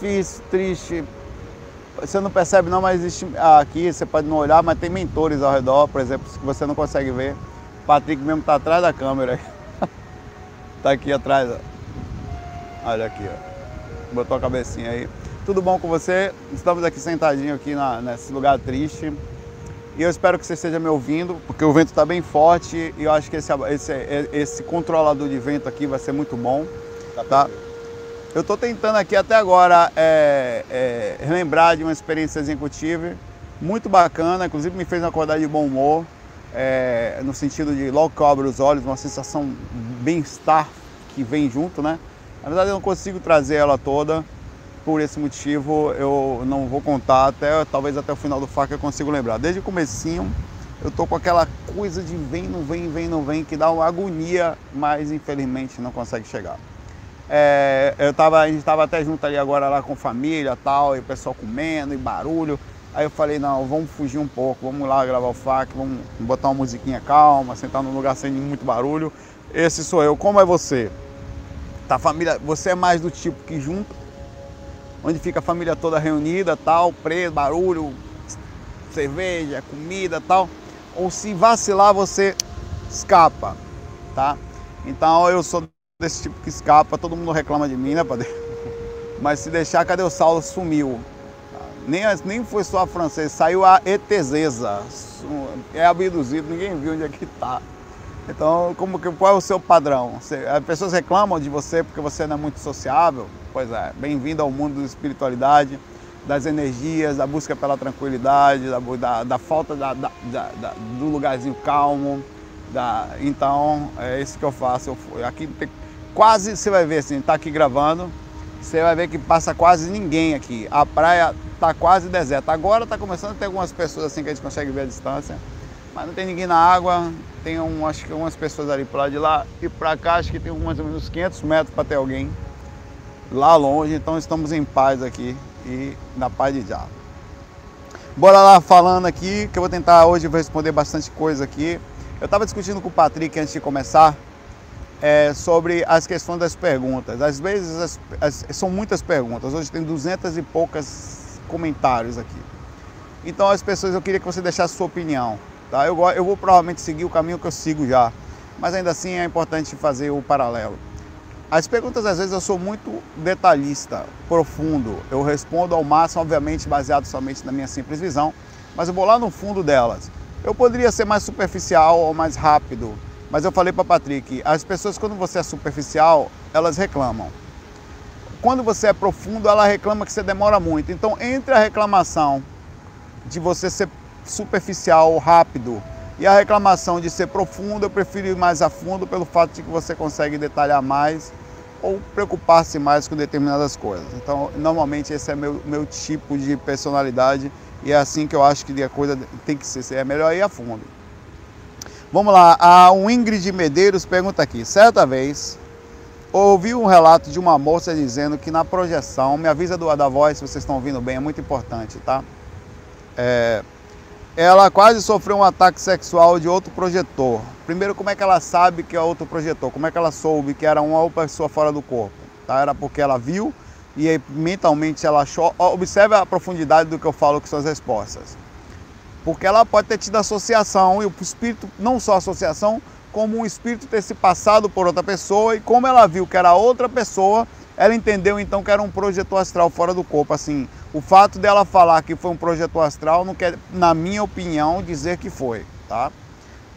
difícil, triste. Você não percebe não, mas existe aqui, você pode não olhar, mas tem mentores ao redor, por exemplo, que você não consegue ver. O Patrick mesmo está atrás da câmera. Está aqui atrás, ó. Olha aqui, ó. Botou a cabecinha aí. Tudo bom com você? Estamos aqui sentadinho aqui na, nesse lugar triste. E eu espero que você esteja me ouvindo, porque o vento está bem forte e eu acho que esse, esse, esse controlador de vento aqui vai ser muito bom. Tá? Eu estou tentando aqui até agora é, é, relembrar de uma experiência tive, muito bacana, inclusive me fez acordar de bom humor, é, no sentido de logo que eu abro os olhos, uma sensação bem-estar que vem junto, né? Na verdade eu não consigo trazer ela toda, por esse motivo eu não vou contar até talvez até o final do faca eu consigo lembrar. Desde o comecinho eu tô com aquela coisa de vem, não vem, vem, não vem, que dá uma agonia, mas infelizmente não consegue chegar. É, eu tava, a gente estava até junto ali agora lá com família tal, e o pessoal comendo e barulho. Aí eu falei, não, vamos fugir um pouco, vamos lá gravar o FAC, vamos botar uma musiquinha calma, sentar num lugar sem muito barulho. Esse sou eu. Como é você? Tá família, você é mais do tipo que junta, onde fica a família toda reunida, tal, preso, barulho, cerveja, comida, tal. Ou se vacilar, você escapa, tá? Então eu sou desse tipo que escapa, todo mundo reclama de mim, né, padre? Mas se deixar, cadê o Saulo? Sumiu. Nem, nem foi só a francesa, saiu a etezeza. É abduzido, ninguém viu onde é que está. Então, como que, qual é o seu padrão? Você, as pessoas reclamam de você porque você não é muito sociável? Pois é, bem-vindo ao mundo da espiritualidade, das energias, da busca pela tranquilidade, da, da, da falta da, do lugarzinho calmo. então, é isso que eu faço. Eu, aqui tem, quase, você vai ver assim, tá aqui gravando, você vai ver que passa quase ninguém aqui. A praia tá quase deserta. Agora tá começando a ter algumas pessoas assim que a gente consegue ver a distância, mas não tem ninguém na água. Tem um, acho que umas pessoas ali para lá de lá e para cá acho que tem mais ou menos 500 metros para ter alguém lá longe. Então estamos em paz aqui e na paz de já. Bora lá falando aqui, que eu vou tentar hoje responder bastante coisa aqui. Eu estava discutindo com o Patrick antes de começar é, sobre as questões das perguntas. Às vezes as, as, são muitas perguntas, hoje tem duzentas e poucas comentários aqui. Então as pessoas, eu queria que você deixasse sua opinião. Tá? Eu, eu vou provavelmente seguir o caminho que eu sigo já, mas ainda assim é importante fazer o paralelo. As perguntas às vezes eu sou muito detalhista, profundo. Eu respondo ao máximo, obviamente baseado somente na minha simples visão, mas eu vou lá no fundo delas. Eu poderia ser mais superficial ou mais rápido, mas eu falei para Patrick, as pessoas quando você é superficial, elas reclamam. Quando você é profundo, ela reclama que você demora muito. Então, entre a reclamação de você ser superficial, rápido, e a reclamação de ser profundo, eu prefiro ir mais a fundo pelo fato de que você consegue detalhar mais ou preocupar-se mais com determinadas coisas. Então, normalmente esse é meu meu tipo de personalidade e é assim que eu acho que a coisa tem que ser. É melhor ir a fundo. Vamos lá, a Ingrid Medeiros pergunta aqui. Certa vez, ouvi um relato de uma moça dizendo que na projeção, me avisa do, da voz se vocês estão ouvindo bem, é muito importante, tá? É, ela quase sofreu um ataque sexual de outro projetor. Primeiro, como é que ela sabe que é outro projetor? Como é que ela soube que era uma pessoa fora do corpo? Tá? Era porque ela viu e mentalmente ela achou. Observe a profundidade do que eu falo com suas respostas porque ela pode ter tido associação e o espírito, não só associação, como um espírito ter se passado por outra pessoa e como ela viu que era outra pessoa, ela entendeu então que era um projeto astral fora do corpo. Assim, o fato dela falar que foi um projeto astral não quer, na minha opinião, dizer que foi, tá?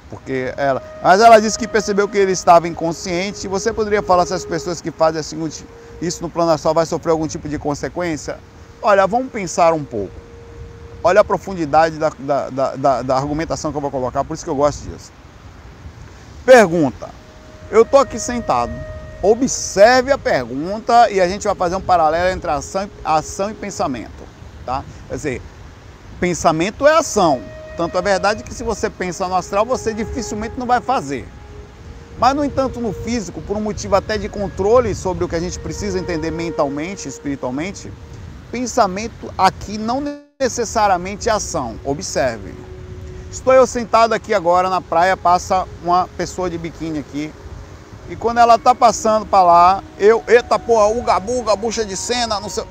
Porque ela, mas ela disse que percebeu que ele estava inconsciente. Você poderia falar se as pessoas que fazem assim, isso no plano astral vai sofrer algum tipo de consequência? Olha, vamos pensar um pouco. Olha a profundidade da, da, da, da, argumentação que eu vou colocar, por isso que eu gosto disso. Pergunta. Eu estou aqui sentado. Observe a pergunta e a gente vai fazer um paralelo entre ação, ação e pensamento. Tá? Quer dizer, pensamento é ação. Tanto é verdade que se você pensa no astral, você dificilmente não vai fazer. Mas, no entanto, no físico, por um motivo até de controle sobre o que a gente precisa entender mentalmente, espiritualmente, pensamento aqui não necessariamente ação. Observe. Estou eu sentado aqui agora na praia, passa uma pessoa de biquíni aqui. E quando ela tá passando para lá, eu, eita porra, uga buga, bucha de cena, não sei.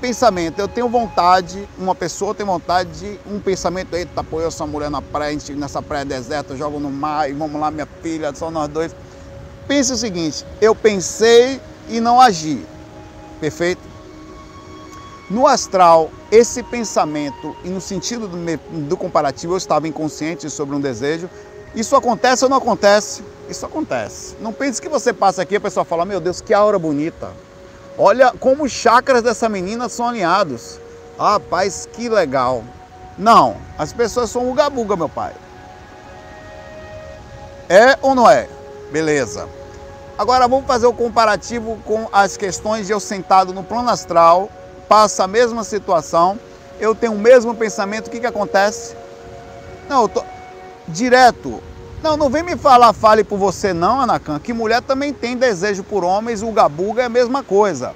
pensamento, eu tenho vontade, uma pessoa tem vontade de um pensamento, eita, pô, eu essa mulher na praia, nessa praia deserta, jogo no mar e vamos lá, minha filha, só nós dois. Pense o seguinte, eu pensei e não agi, perfeito? No astral, esse pensamento, e no sentido do, do comparativo, eu estava inconsciente sobre um desejo, isso acontece ou não acontece? Isso acontece. Não pense que você passa aqui e a pessoa fala, meu Deus, que aura bonita. Olha como os chakras dessa menina são alinhados. Ah, rapaz, que legal. Não, as pessoas são uga-buga, meu pai. É ou não é? Beleza. Agora vamos fazer o comparativo com as questões de eu sentado no plano astral, passa a mesma situação, eu tenho o mesmo pensamento, o que, que acontece? Não, eu tô direto. Não, não vem me falar, fale por você não, Anacan, que mulher também tem desejo por homens, o gabuga é a mesma coisa.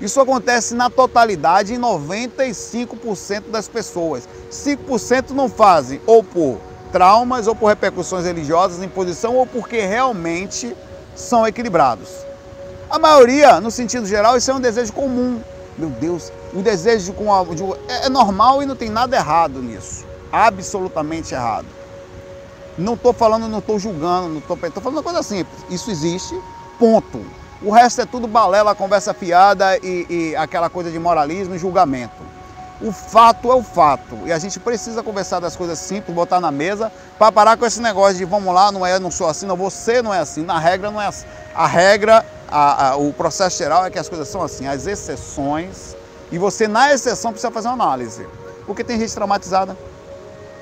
Isso acontece na totalidade em 95% das pessoas. 5% não fazem, ou por traumas, ou por repercussões religiosas, imposição, ou porque realmente são equilibrados. A maioria, no sentido geral, isso é um desejo comum. Meu Deus, o desejo com a, de, é, é normal e não tem nada errado nisso. Absolutamente errado. Não estou falando, não estou julgando, não estou falando uma coisa simples. Isso existe, ponto. O resto é tudo balela, conversa fiada e, e aquela coisa de moralismo e julgamento. O fato é o fato. E a gente precisa conversar das coisas simples, botar na mesa, para parar com esse negócio de vamos lá, não é, não sou assim, não, você não é assim. Na regra não é assim. A regra, a, a, o processo geral é que as coisas são assim. As exceções, e você na exceção precisa fazer uma análise. Porque tem gente traumatizada,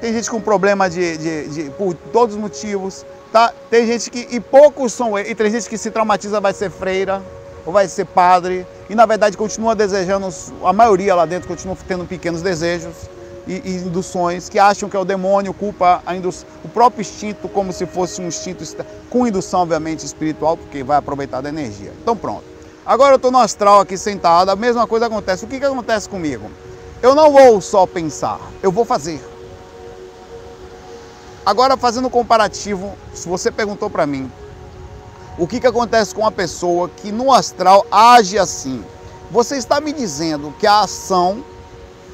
tem gente com problema de, de, de, por todos os motivos, tá? Tem gente que, e poucos são, e tem gente que se traumatiza vai ser freira, ou vai ser padre, e na verdade continua desejando, a maioria lá dentro continua tendo pequenos desejos e, e induções, que acham que é o demônio, culpa o próprio instinto como se fosse um instinto com indução, obviamente, espiritual, porque vai aproveitar da energia. Então pronto. Agora eu estou no astral aqui sentado, a mesma coisa acontece. O que, que acontece comigo? Eu não vou só pensar, eu vou fazer. Agora, fazendo um comparativo, se você perguntou para mim, o que, que acontece com uma pessoa que no astral age assim? Você está me dizendo que a ação,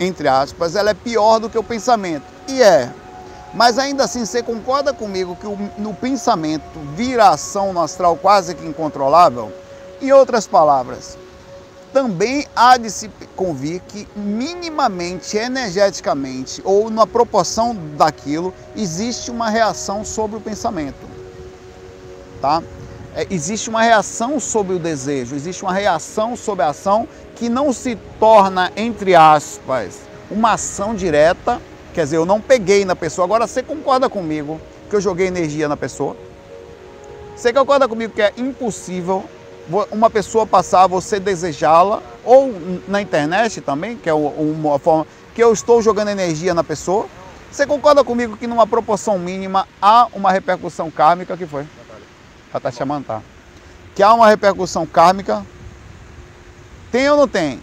entre aspas, ela é pior do que o pensamento. E é. Mas ainda assim, você concorda comigo que no pensamento vira ação no astral quase que incontrolável? Em outras palavras, também há de se convir que minimamente, energeticamente ou na proporção daquilo, existe uma reação sobre o pensamento. Tá? É, existe uma reação sobre o desejo, existe uma reação sobre a ação que não se torna, entre aspas, uma ação direta. Quer dizer, eu não peguei na pessoa. Agora você concorda comigo que eu joguei energia na pessoa? Você concorda comigo que é impossível uma pessoa passar, você desejá-la, ou na internet também, que é uma forma que eu estou jogando energia na pessoa. Você concorda comigo que numa proporção mínima há uma repercussão kármica que foi? Ela está chamando, tá? Que há uma repercussão kármica. Tem ou não tem?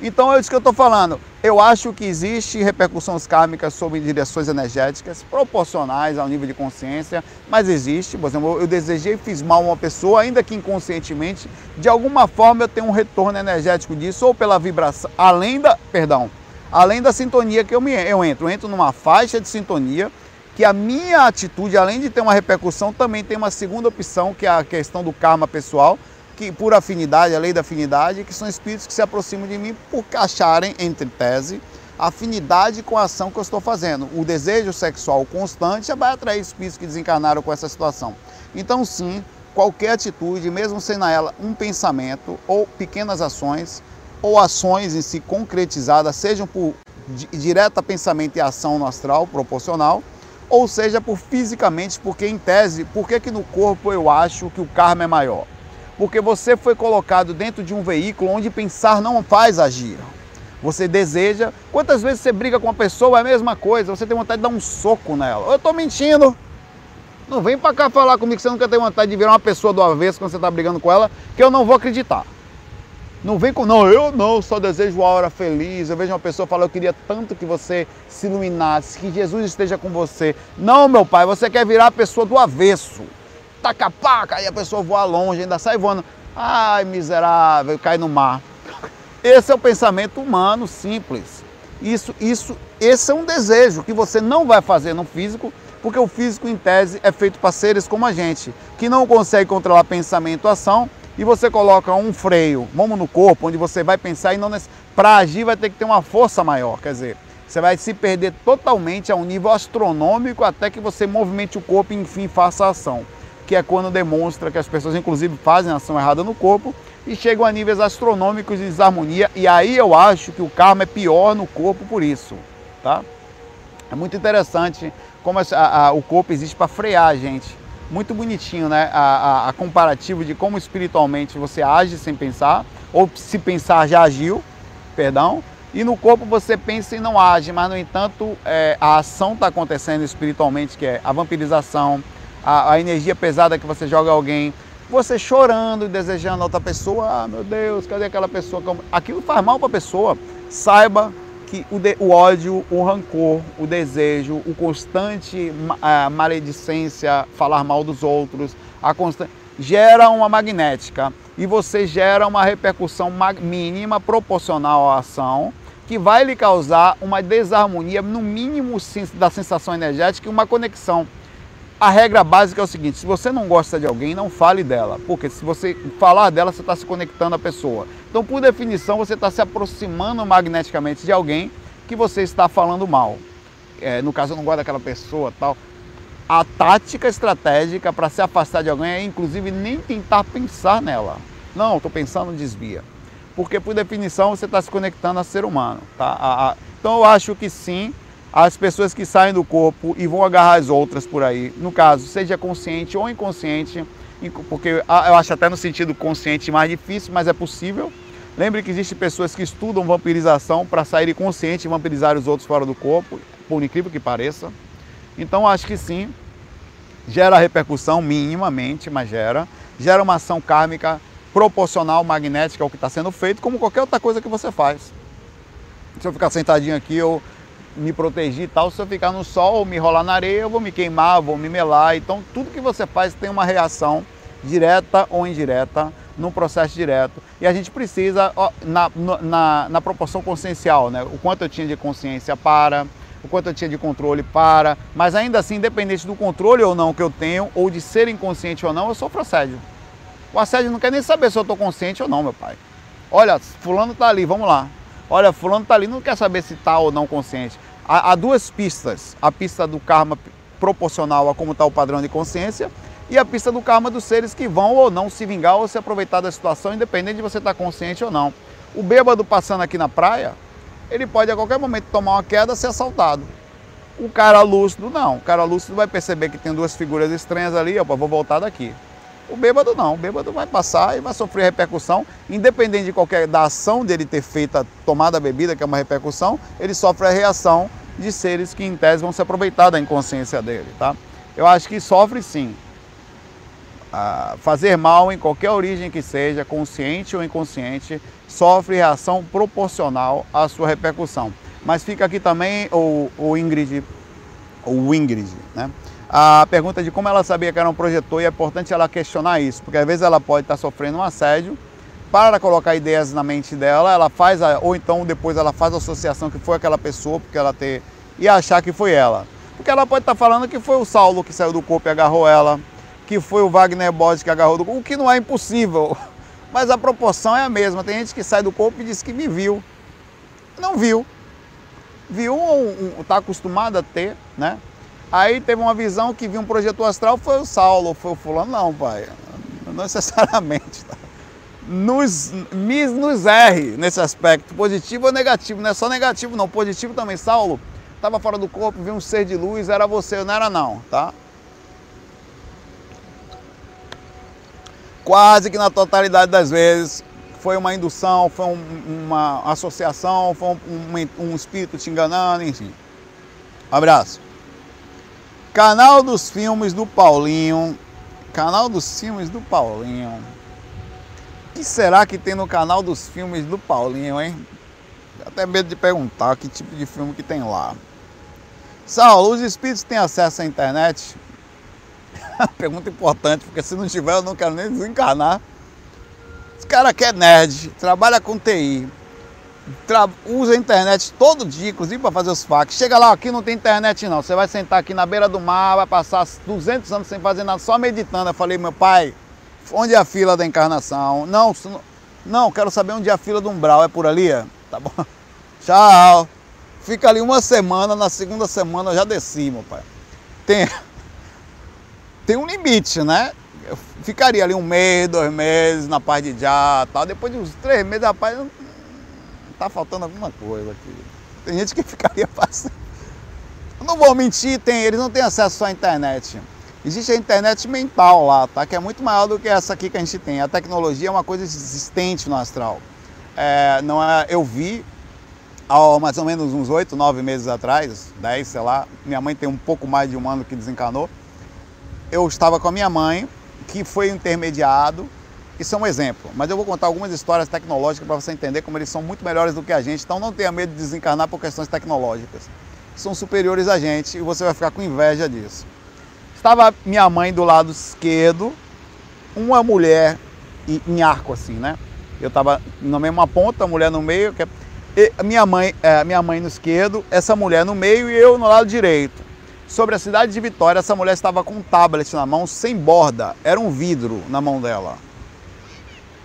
Então é isso que eu estou falando. Eu acho que existe repercussões kármicas sobre direções energéticas proporcionais ao nível de consciência, mas existe. Por exemplo, eu desejei, fiz mal a uma pessoa, ainda que inconscientemente, de alguma forma eu tenho um retorno energético disso, ou pela vibração, além da, perdão, além da sintonia que eu, me, eu entro. Eu entro numa faixa de sintonia que a minha atitude, além de ter uma repercussão, também tem uma segunda opção, que é a questão do karma pessoal, que por afinidade, a lei da afinidade, que são espíritos que se aproximam de mim por acharem, entre tese, afinidade com a ação que eu estou fazendo. O desejo sexual constante vai atrair espíritos que desencarnaram com essa situação. Então, sim, qualquer atitude, mesmo sendo ela um pensamento ou pequenas ações, ou ações em si concretizadas, sejam por direta pensamento e ação no astral proporcional, ou seja por fisicamente, porque em tese, por que, que no corpo eu acho que o karma é maior? Porque você foi colocado dentro de um veículo onde pensar não faz agir. Você deseja. Quantas vezes você briga com uma pessoa, é a mesma coisa, você tem vontade de dar um soco nela. Eu estou mentindo. Não vem para cá falar comigo que você nunca tem vontade de virar uma pessoa do avesso quando você está brigando com ela, que eu não vou acreditar. Não vem com, não, eu não, só desejo uma hora feliz. Eu vejo uma pessoa falar, eu queria tanto que você se iluminasse, que Jesus esteja com você. Não, meu pai, você quer virar a pessoa do avesso taca paca, aí a pessoa voa longe, ainda sai voando. Ai, miserável, cai no mar. Esse é o pensamento humano simples. Isso, isso, esse é um desejo que você não vai fazer no físico, porque o físico, em tese, é feito para seres como a gente, que não consegue controlar pensamento, ação, e você coloca um freio, vamos no corpo, onde você vai pensar e não para agir vai ter que ter uma força maior, quer dizer, você vai se perder totalmente a um nível astronômico até que você movimente o corpo e enfim faça a ação, que é quando demonstra que as pessoas inclusive fazem ação errada no corpo e chegam a níveis astronômicos de desarmonia e aí eu acho que o karma é pior no corpo por isso, tá? É muito interessante como a, a, o corpo existe para frear a gente. Muito bonitinho, né? A, a, comparativo de como espiritualmente você age sem pensar, ou se pensar já agiu, perdão, e no corpo você pensa e não age, mas no entanto é, a ação está acontecendo espiritualmente, que é a vampirização, a, a, energia pesada que você joga alguém, você chorando e desejando a outra pessoa, ah meu Deus, cadê aquela pessoa? Aquilo faz mal para a pessoa. Saiba que o, de, o, ódio, o rancor, o desejo, o constante a maledicência, falar mal dos outros, a constante, gera uma magnética e você gera uma repercussão mínima proporcional à ação que vai lhe causar uma desarmonia, no mínimo da sensação energética e uma conexão. A regra básica é o seguinte: se você não gosta de alguém, não fale dela, porque se você falar dela, você está se conectando à pessoa. Então, por definição, você está se aproximando magneticamente de alguém que você está falando mal. É, no caso, eu não gosto daquela pessoa tal. A tática estratégica para se afastar de alguém é, inclusive, nem tentar pensar nela. Não, estou pensando, desvia porque por definição você está se conectando a ser humano. Tá? A, a, então eu acho que sim, as pessoas que saem do corpo e vão agarrar as outras por aí, no caso, seja consciente ou inconsciente, porque eu acho até no sentido consciente mais difícil, mas é possível. Lembre que existem pessoas que estudam vampirização para saírem consciente e vampirizar os outros fora do corpo, por incrível que pareça. Então acho que sim, gera repercussão minimamente, mas gera. Gera uma ação kármica proporcional magnética ao que está sendo feito, como qualquer outra coisa que você faz. Se eu ficar sentadinho aqui, eu me proteger e tal, se eu ficar no sol, me rolar na areia, eu vou me queimar, vou me melar. Então, tudo que você faz tem uma reação direta ou indireta, num processo direto. E a gente precisa, na, na, na proporção consciencial, né? o quanto eu tinha de consciência para, o quanto eu tinha de controle para, mas ainda assim, independente do controle ou não que eu tenho, ou de ser inconsciente ou não, eu sofro assédio. O assédio não quer nem saber se eu estou consciente ou não, meu pai. Olha, fulano está ali, vamos lá. Olha, fulano está ali, não quer saber se está ou não consciente. Há, há, duas pistas. A pista do karma proporcional a como está o padrão de consciência e a pista do karma dos seres que vão ou não se vingar ou se aproveitar da situação, independente de você estar tá consciente ou não. O bêbado passando aqui na praia, ele pode a qualquer momento tomar uma queda e ser assaltado. O cara lúcido, não. O cara lúcido vai perceber que tem duas figuras estranhas ali, opa, vou voltar daqui. O bêbado não, o bêbado vai passar e vai sofrer repercussão, independente de qualquer da ação dele ter feito a tomada da bebida, que é uma repercussão, ele sofre a reação de seres que em tese vão se aproveitar da inconsciência dele, tá? Eu acho que sofre sim. Ah, fazer mal em qualquer origem que seja, consciente ou inconsciente, sofre reação proporcional à sua repercussão. Mas fica aqui também o, o Ingrid, o Ingrid, né? A pergunta de como ela sabia que era um projetor e é importante ela questionar isso, porque às vezes ela pode estar sofrendo um assédio, para colocar ideias na mente dela, ela faz, a, ou então depois ela faz a associação que foi aquela pessoa, porque ela ter, e achar que foi ela. Porque ela pode estar falando que foi o Saulo que saiu do corpo e agarrou ela, que foi o Wagner Bode que agarrou do corpo, o que não é impossível, mas a proporção é a mesma. Tem gente que sai do corpo e diz que me viu. Não viu. Viu ou está acostumado a ter, né? Aí teve uma visão que viu um projeto astral, foi o Saulo, foi o fulano, não, pai. Não necessariamente. Tá? Nos, nos erre nesse aspecto, positivo ou negativo, não é só negativo não, positivo também. Saulo, estava fora do corpo, viu um ser de luz, era você, não era não, tá? Quase que na totalidade das vezes foi uma indução, foi um, uma associação, foi um, um, um espírito te enganando, enfim. Abraço. Canal dos Filmes do Paulinho. Canal dos Filmes do Paulinho. O que será que tem no canal dos filmes do Paulinho, hein? Até medo de perguntar que tipo de filme que tem lá. Saulo, os espíritos têm acesso à internet? Pergunta importante, porque se não tiver eu não quero nem desencarnar. Os cara que é nerd, trabalha com TI. Usa a internet todo dia, inclusive para fazer os fax. Chega lá, aqui não tem internet não. Você vai sentar aqui na beira do mar, vai passar 200 anos sem fazer nada, só meditando. Eu falei, meu pai, onde é a fila da encarnação? Não, não, quero saber onde é a fila do umbral. É por ali? Tá bom. Tchau. Fica ali uma semana, na segunda semana eu já desci, meu pai. Tem, tem um limite, né? Eu ficaria ali um mês, dois meses na paz de já, tal. Depois de uns três meses, rapaz, tá faltando alguma coisa aqui. Tem gente que ficaria passando. Não vou mentir, tem, eles não têm acesso à internet. Existe a internet mental lá, tá? Que é muito maior do que essa aqui que a gente tem. A tecnologia é uma coisa existente no astral. É, não é, eu vi há mais ou menos uns oito, nove meses atrás, dez, sei lá. Minha mãe tem um pouco mais de um ano que desencanou. Eu estava com a minha mãe, que foi intermediado. Isso é um exemplo, mas eu vou contar algumas histórias tecnológicas para você entender como eles são muito melhores do que a gente. Então não tenha medo de desencarnar por questões tecnológicas. São superiores a gente e você vai ficar com inveja disso. Estava minha mãe do lado esquerdo, uma mulher em arco assim, né? Eu estava na mesma ponta, a mulher no meio, minha mãe, é, minha mãe no esquerdo, essa mulher no meio e eu no lado direito. Sobre a cidade de Vitória, essa mulher estava com um tablet na mão, sem borda, era um vidro na mão dela.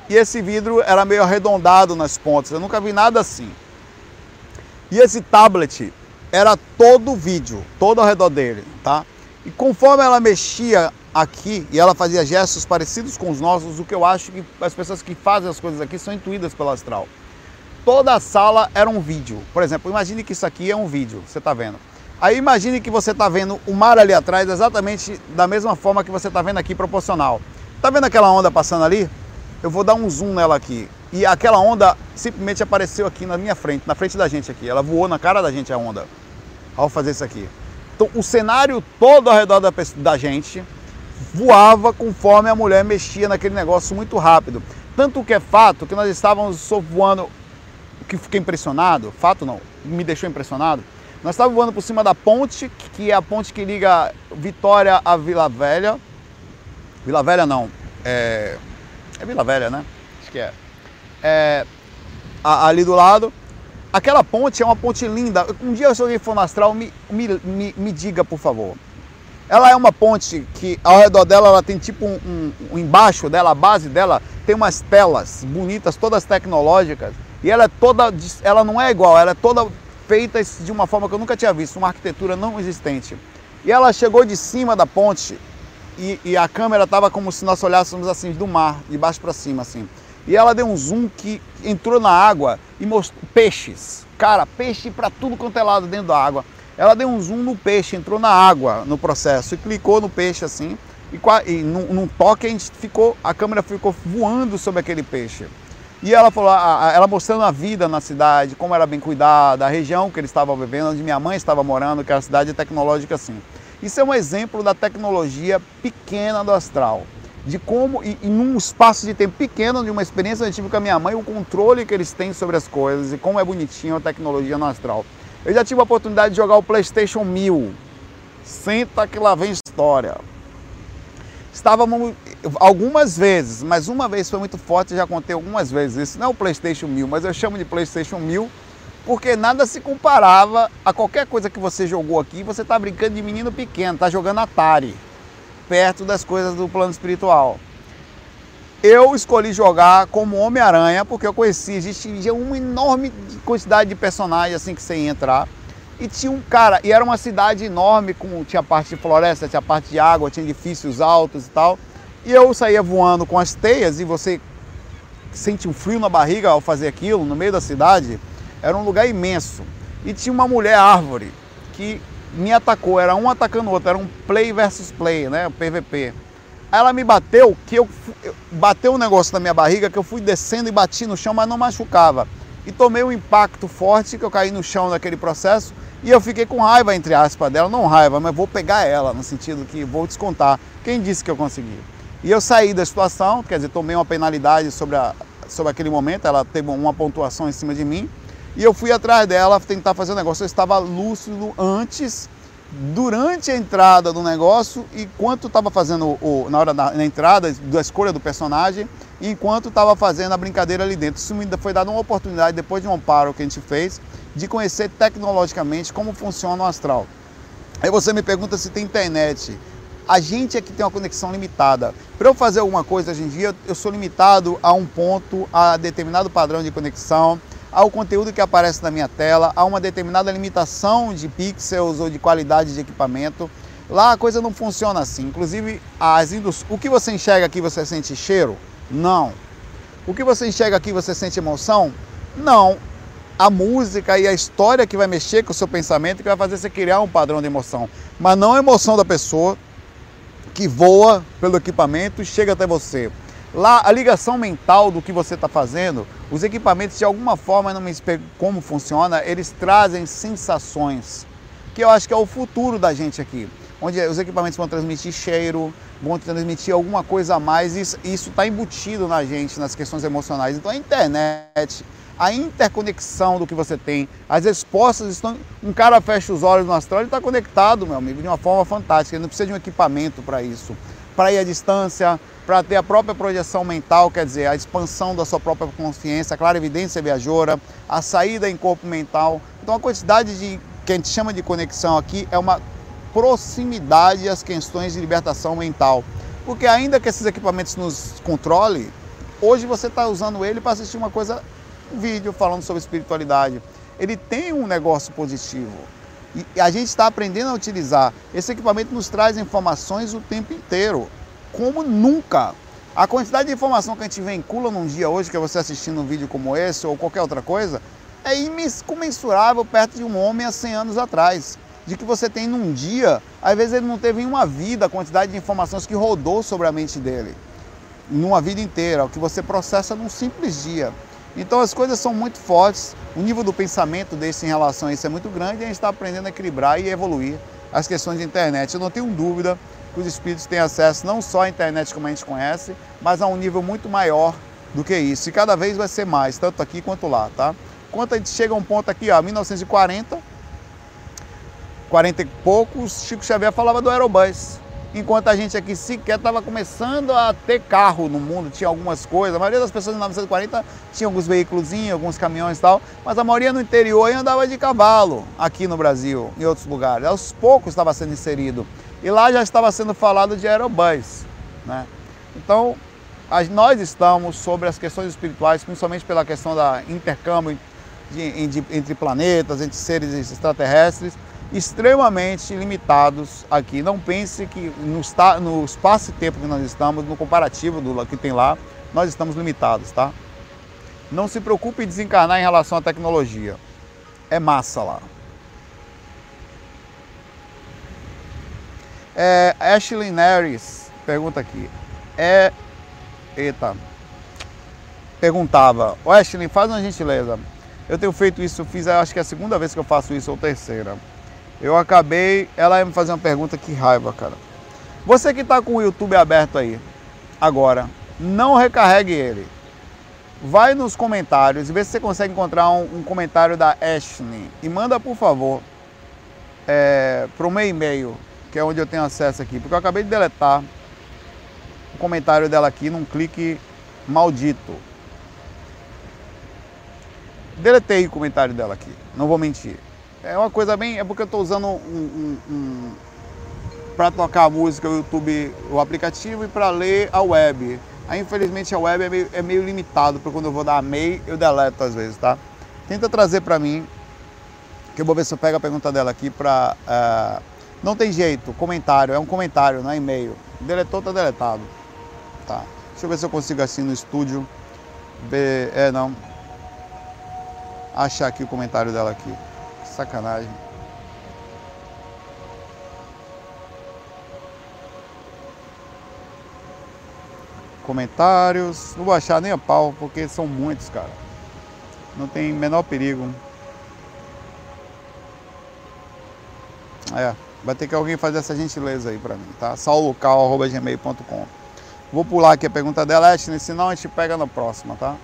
E esse vidro era meio arredondado nas pontas, eu nunca vi nada assim. E esse tablet era todo vídeo, todo ao redor dele, tá? E conforme ela mexia aqui e ela fazia gestos parecidos com os nossos, o que eu acho que as pessoas que fazem as coisas aqui são intuídas pelo astral. Toda a sala era um vídeo. Por exemplo, imagine que isso aqui é um vídeo, você está vendo. Aí imagine que você está vendo o mar ali atrás exatamente da mesma forma que você está vendo aqui proporcional. Está vendo aquela onda passando ali? Eu vou dar um zoom nela aqui. E aquela onda simplesmente apareceu aqui na minha frente, na frente da gente aqui. Ela voou na cara da gente a onda ao fazer isso aqui. Então, o cenário todo ao redor da, da gente voava conforme a mulher mexia naquele negócio muito rápido. Tanto que é fato que nós estávamos voando, que fiquei impressionado, fato não, me deixou impressionado. Nós estávamos voando por cima da ponte, que é a ponte que liga Vitória a Vila Velha. Vila Velha não, é, é Vila Velha, né? Acho que é. é ali do lado. Aquela ponte é uma ponte linda. Um dia se alguém for no astral, me, me, me, me, diga, por favor. Ela é uma ponte que ao redor dela ela tem tipo um, um, um, embaixo dela, a base dela, tem umas telas bonitas, todas tecnológicas. E ela é toda, ela não é igual, ela é toda feita de uma forma que eu nunca tinha visto, uma arquitetura não existente. E ela chegou de cima da ponte e, e a câmera estava como se nós olhássemos assim do mar, de baixo para cima assim. E ela deu um zoom que entrou na água e mostrou peixes. Cara, peixe para tudo quanto é lado dentro da água. Ela deu um zoom no peixe, entrou na água no processo e clicou no peixe assim. E, e num, num, toque a gente ficou, a câmera ficou voando sobre aquele peixe. E ela falou, ela mostrando a vida na cidade, como era bem cuidada, a região que ele estava vivendo, onde minha mãe estava morando, que era uma cidade tecnológica assim. Isso é um exemplo da tecnologia pequena do astral de como, em um espaço de tempo pequeno, de uma experiência que eu tive com a minha mãe, o controle que eles têm sobre as coisas e como é bonitinho a tecnologia no astral. Eu já tive a oportunidade de jogar o PlayStation 1000. Senta que lá vem história. Estávamos algumas vezes, mas uma vez foi muito forte, já contei algumas vezes. Isso não é o PlayStation 1000, mas eu chamo de PlayStation 1000 porque nada se comparava a qualquer coisa que você jogou aqui. Você está brincando de menino pequeno, está jogando Atari perto das coisas do plano espiritual. Eu escolhi jogar como Homem-Aranha porque eu conheci, existia uma enorme quantidade de personagens assim que você ia entrar. E tinha um cara, e era uma cidade enorme, com, tinha parte de floresta, tinha parte de água, tinha edifícios altos e tal. E eu saía voando com as teias e você sente um frio na barriga ao fazer aquilo, no meio da cidade. Era um lugar imenso. E tinha uma mulher árvore que me atacou, era um atacando o outro, era um play versus play, né, PVP. Aí ela me bateu, que eu, eu bateu um negócio na minha barriga que eu fui descendo e bati no chão, mas não machucava. E tomei um impacto forte que eu caí no chão naquele processo e eu fiquei com raiva entre aspas dela, não raiva, mas vou pegar ela no sentido que vou descontar. Quem disse que eu consegui? E eu saí da situação, quer dizer, tomei uma penalidade sobre, a, sobre aquele momento, ela teve uma pontuação em cima de mim e eu fui atrás dela tentar fazer o um negócio. Eu estava lúcido antes durante a entrada do negócio, enquanto estava fazendo o, na hora da na entrada da escolha do personagem, enquanto estava fazendo a brincadeira ali dentro. Isso me foi dado uma oportunidade, depois de um amparo que a gente fez, de conhecer tecnologicamente como funciona o astral. Aí você me pergunta se tem internet. A gente é que tem uma conexão limitada. Para eu fazer alguma coisa hoje em dia, eu sou limitado a um ponto, a determinado padrão de conexão, ao conteúdo que aparece na minha tela, a uma determinada limitação de pixels ou de qualidade de equipamento. Lá a coisa não funciona assim. Inclusive, as indus... o que você enxerga aqui, você sente cheiro? Não. O que você enxerga aqui, você sente emoção? Não. A música e a história que vai mexer com o seu pensamento, que vai fazer você criar um padrão de emoção. Mas não a emoção da pessoa que voa pelo equipamento e chega até você. Lá, a ligação mental do que você está fazendo, os equipamentos, de alguma forma, não me como funciona, eles trazem sensações, que eu acho que é o futuro da gente aqui. Onde os equipamentos vão transmitir cheiro, vão transmitir alguma coisa a mais, e isso está embutido na gente, nas questões emocionais. Então a internet, a interconexão do que você tem, as respostas estão. Um cara fecha os olhos no astral, ele está conectado, meu amigo, de uma forma fantástica. Ele não precisa de um equipamento para isso. Para ir à distância, para ter a própria projeção mental, quer dizer, a expansão da sua própria consciência, a clara evidência viajoura, a saída em corpo mental. Então a quantidade de que a gente chama de conexão aqui é uma proximidade às questões de libertação mental. Porque ainda que esses equipamentos nos controlem, hoje você está usando ele para assistir uma coisa, um vídeo falando sobre espiritualidade. Ele tem um negócio positivo. E a gente está aprendendo a utilizar. Esse equipamento nos traz informações o tempo inteiro como nunca. A quantidade de informação que a gente vincula num dia hoje, que é você assistindo um vídeo como esse ou qualquer outra coisa, é incomensurável perto de um homem há 100 anos atrás. De que você tem num dia, às vezes ele não teve em uma vida a quantidade de informações que rodou sobre a mente dele. Numa vida inteira, o que você processa num simples dia. Então as coisas são muito fortes, o nível do pensamento desse em relação a isso é muito grande e a gente está aprendendo a equilibrar e evoluir as questões de internet. Eu não tenho dúvida que os espíritos têm acesso não só à internet como a gente conhece, mas a um nível muito maior do que isso. E cada vez vai ser mais, tanto aqui quanto lá, tá? Quando a gente chega a um ponto aqui, ó, 1940, 40 e poucos, Chico Xavier falava do aerobus. Enquanto a gente aqui sequer estava começando a ter carro no mundo, tinha algumas coisas. A maioria das pessoas em 1940 tinha alguns veículos, alguns caminhões e tal, mas a maioria no interior andava de cavalo aqui no Brasil, em outros lugares. Aos poucos estava sendo inserido. E lá já estava sendo falado de aerobus. Né? Então, nós estamos sobre as questões espirituais, principalmente pela questão da intercâmbio de, de, entre planetas, entre seres extraterrestres, extremamente limitados aqui. Não pense que no, no espaço e tempo que nós estamos, no comparativo do que tem lá, nós estamos limitados, tá? Não se preocupe em desencarnar em relação à tecnologia. É massa lá. É, Ashley Neres pergunta aqui. É. Eita. Perguntava, Ashley, faz uma gentileza. Eu tenho feito isso, fiz acho que é a segunda vez que eu faço isso, ou terceira. Eu acabei. Ela ia me fazer uma pergunta, que raiva, cara. Você que está com o YouTube aberto aí, agora, não recarregue ele. Vai nos comentários e vê se você consegue encontrar um, um comentário da Ashley. E manda, por favor, é, para o meu e-mail que é onde eu tenho acesso aqui, porque eu acabei de deletar o comentário dela aqui num clique maldito. Deletei o comentário dela aqui, não vou mentir. É uma coisa bem. É porque eu estou usando um, um, um para tocar a música, o YouTube, o aplicativo e para ler a web. Aí infelizmente a web é meio, é meio limitado, porque quando eu vou dar MEI, eu deleto às vezes, tá? Tenta trazer para mim, que eu vou ver se eu pego a pergunta dela aqui para. Uh, eh, não tem jeito, comentário, é um comentário, não é e-mail. Deletou, tá deletado. Tá. Deixa eu ver se eu consigo assim no estúdio. Ver. É, não. Achar aqui o comentário dela aqui. Sacanagem. Comentários. Não vou achar nem a pau, porque são muitos, cara. Não tem menor perigo. É. Vai ter que alguém fazer essa gentileza aí para mim, tá? saulocal.gmail.com Vou pular aqui a pergunta dela, Ashley, senão a gente pega na próxima, tá?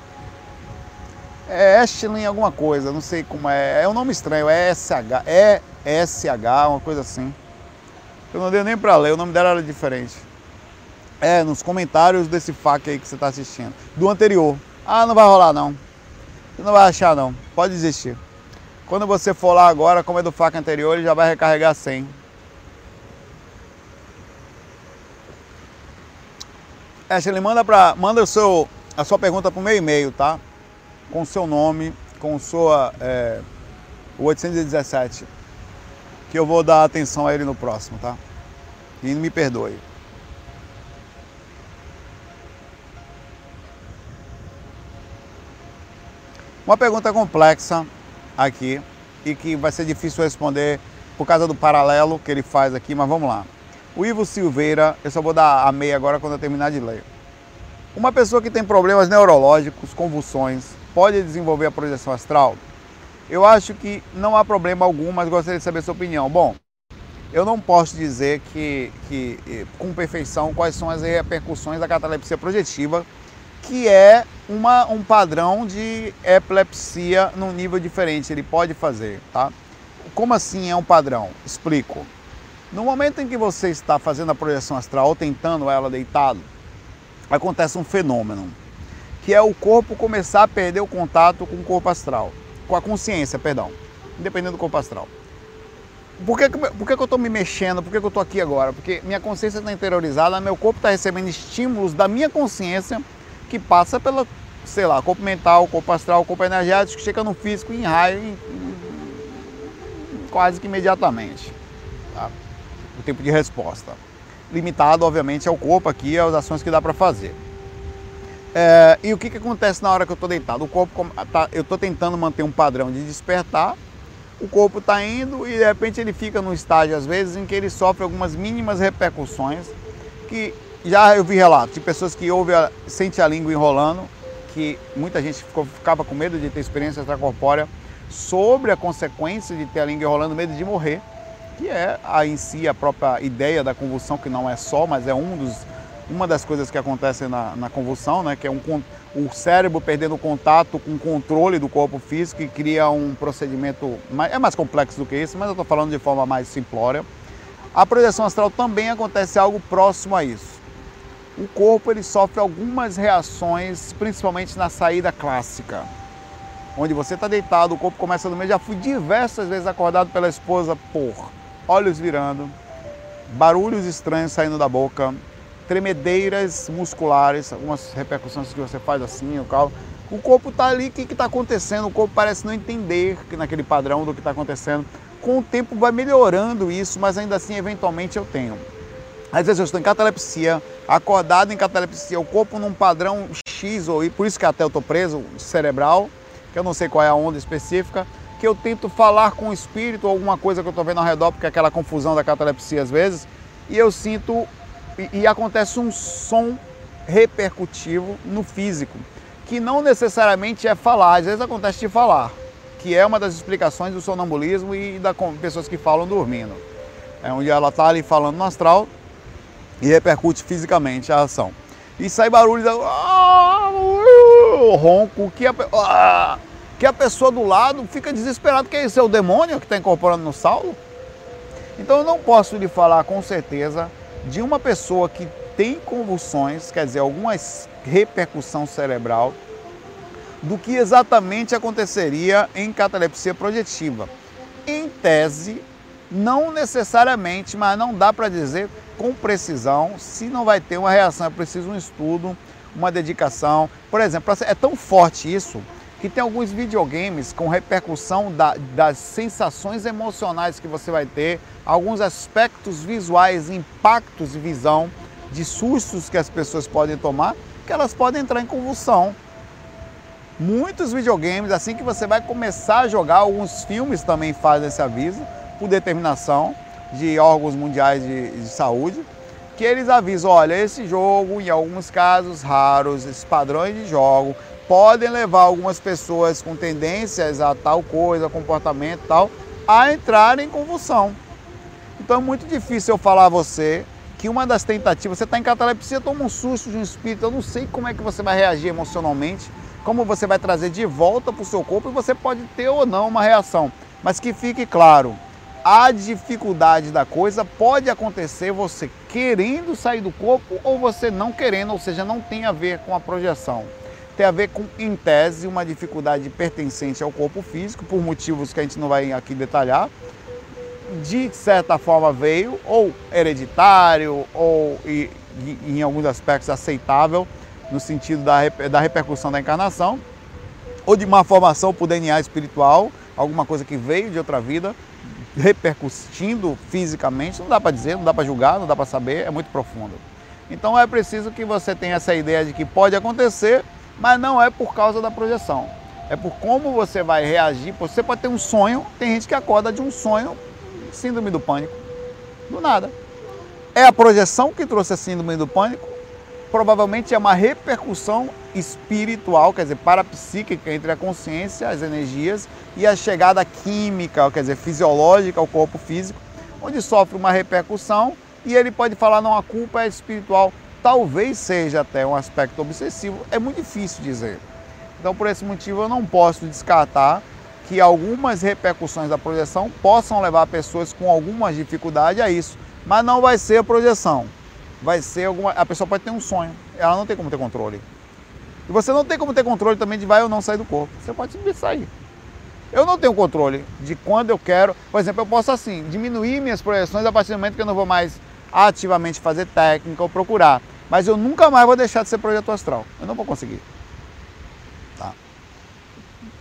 É Ashley alguma coisa, não sei como é. É um nome estranho, é SH, é SH, uma coisa assim. Eu não dei nem para ler, o nome dela era diferente. É, nos comentários desse FAQ aí que você está assistindo. Do anterior. Ah, não vai rolar não. Você não vai achar não. Pode desistir. Quando você for lá agora, como é do FAQ anterior, ele já vai recarregar 100. Ashley, manda, pra, manda o seu, a sua pergunta para o meu e-mail, tá? Com seu nome, com sua é, 817 que eu vou dar atenção a ele no próximo, tá? E me perdoe. Uma pergunta complexa aqui e que vai ser difícil responder por causa do paralelo que ele faz aqui, mas vamos lá. O Ivo Silveira, eu só vou dar a meia agora quando eu terminar de ler. Uma pessoa que tem problemas neurológicos, convulsões, pode desenvolver a projeção astral? Eu acho que não há problema algum, mas gostaria de saber a sua opinião. Bom, eu não posso dizer que, que eh, com perfeição quais são as repercussões da catalepsia projetiva, que é uma, um padrão de epilepsia num nível diferente, ele pode fazer, tá? Como assim é um padrão? Explico. No momento em que você está fazendo a projeção astral ou tentando ela deitado, acontece um fenômeno, que é o corpo começar a perder o contato com o corpo astral com a consciência, perdão, independente do corpo astral. Por que, por que, eu estou me mexendo? Por que, eu estou aqui agora? Porque minha consciência está interiorizada, meu corpo está recebendo estímulos da minha consciência que passa pela, sei lá, corpo mental, corpo astral, corpo energético, chega no físico em raio em, em, quase que imediatamente. Tá? O tempo de resposta. Limitado, obviamente, ao corpo aqui, às ações que dá para fazer. É, e o que, que acontece na hora que eu estou deitado? O corpo, tá, eu estou tentando manter um padrão de despertar, o corpo está indo e de repente ele fica num estágio, às vezes, em que ele sofre algumas mínimas repercussões, que já eu vi relatos de pessoas que ouvem, a, sente a língua enrolando, que muita gente ficou, ficava com medo de ter experiência extracorpórea sobre a consequência de ter a língua enrolando, medo de morrer, que é a, em si a própria ideia da convulsão, que não é só, mas é um dos uma das coisas que acontece na, na convulsão, né, que é um, o cérebro perdendo contato com o controle do corpo físico e cria um procedimento, mais, é mais complexo do que isso, mas eu estou falando de forma mais simplória. A projeção astral também acontece algo próximo a isso. O corpo ele sofre algumas reações, principalmente na saída clássica, onde você está deitado, o corpo começa a dormir. Já fui diversas vezes acordado pela esposa por olhos virando, barulhos estranhos saindo da boca, tremedeiras musculares, algumas repercussões que você faz assim, o carro. O corpo está ali, o que está acontecendo? O corpo parece não entender que naquele padrão do que está acontecendo. Com o tempo vai melhorando isso, mas ainda assim, eventualmente, eu tenho. Às vezes eu estou em catalepsia, acordado em catalepsia, o corpo num padrão X, ou por isso que até eu estou preso, cerebral, que eu não sei qual é a onda específica, que eu tento falar com o espírito alguma coisa que eu estou vendo ao redor, porque é aquela confusão da catalepsia às vezes, e eu sinto e, e acontece um som repercutivo no físico, que não necessariamente é falar, às vezes acontece de falar, que é uma das explicações do sonambulismo e da pessoas que falam dormindo. É onde ela está ali falando no astral e repercute fisicamente a ação. E sai barulho, ah, ronco, que a, ah, que a pessoa do lado fica desesperada, que é isso, é o demônio que está incorporando no Saulo? Então eu não posso lhe falar com certeza de uma pessoa que tem convulsões, quer dizer, alguma repercussão cerebral, do que exatamente aconteceria em catalepsia projetiva. Em tese, não necessariamente, mas não dá para dizer com precisão se não vai ter uma reação. É preciso um estudo, uma dedicação. Por exemplo, é tão forte isso que tem alguns videogames com repercussão da, das sensações emocionais que você vai ter, alguns aspectos visuais, impactos de visão, de sustos que as pessoas podem tomar, que elas podem entrar em convulsão. Muitos videogames, assim que você vai começar a jogar, alguns filmes também fazem esse aviso, por determinação de órgãos mundiais de, de saúde, que eles avisam, olha, esse jogo, em alguns casos raros, esses padrões de jogo, podem levar algumas pessoas com tendências a tal coisa, comportamento tal, a entrar em convulsão. Então é muito difícil eu falar a você que uma das tentativas, você está em catalepsia, toma um susto de um espírito, eu não sei como é que você vai reagir emocionalmente, como você vai trazer de volta para o seu corpo e você pode ter ou não uma reação. Mas que fique claro, a dificuldade da coisa pode acontecer você querendo sair do corpo ou você não querendo, ou seja, não tem a ver com a projeção. Tem a ver com, em tese, uma dificuldade pertencente ao corpo físico, por motivos que a gente não vai aqui detalhar. De certa forma veio, ou hereditário, ou e, em alguns aspectos aceitável, no sentido da, da repercussão da encarnação, ou de uma formação por DNA espiritual, alguma coisa que veio de outra vida, repercutindo fisicamente, não dá para dizer, não dá para julgar, não dá para saber, é muito profundo. Então é preciso que você tenha essa ideia de que pode acontecer, mas não é por causa da projeção. É por como você vai reagir. Você pode ter um sonho, tem gente que acorda de um sonho, síndrome do pânico, do nada. É a projeção que trouxe a síndrome do pânico? Provavelmente é uma repercussão espiritual, quer dizer, parapsíquica entre a consciência, as energias e a chegada química, quer dizer, fisiológica ao corpo físico, onde sofre uma repercussão e ele pode falar não a culpa é espiritual. Talvez seja até um aspecto obsessivo, é muito difícil dizer. Então, por esse motivo, eu não posso descartar que algumas repercussões da projeção possam levar pessoas com algumas dificuldades a isso, mas não vai ser a projeção. Vai ser alguma. A pessoa pode ter um sonho, ela não tem como ter controle. E você não tem como ter controle também de vai ou não sair do corpo. Você pode simplesmente sair. Eu não tenho controle de quando eu quero. Por exemplo, eu posso assim, diminuir minhas projeções a partir do momento que eu não vou mais ativamente fazer técnica ou procurar. Mas eu nunca mais vou deixar de ser projeto astral. Eu não vou conseguir. Tá.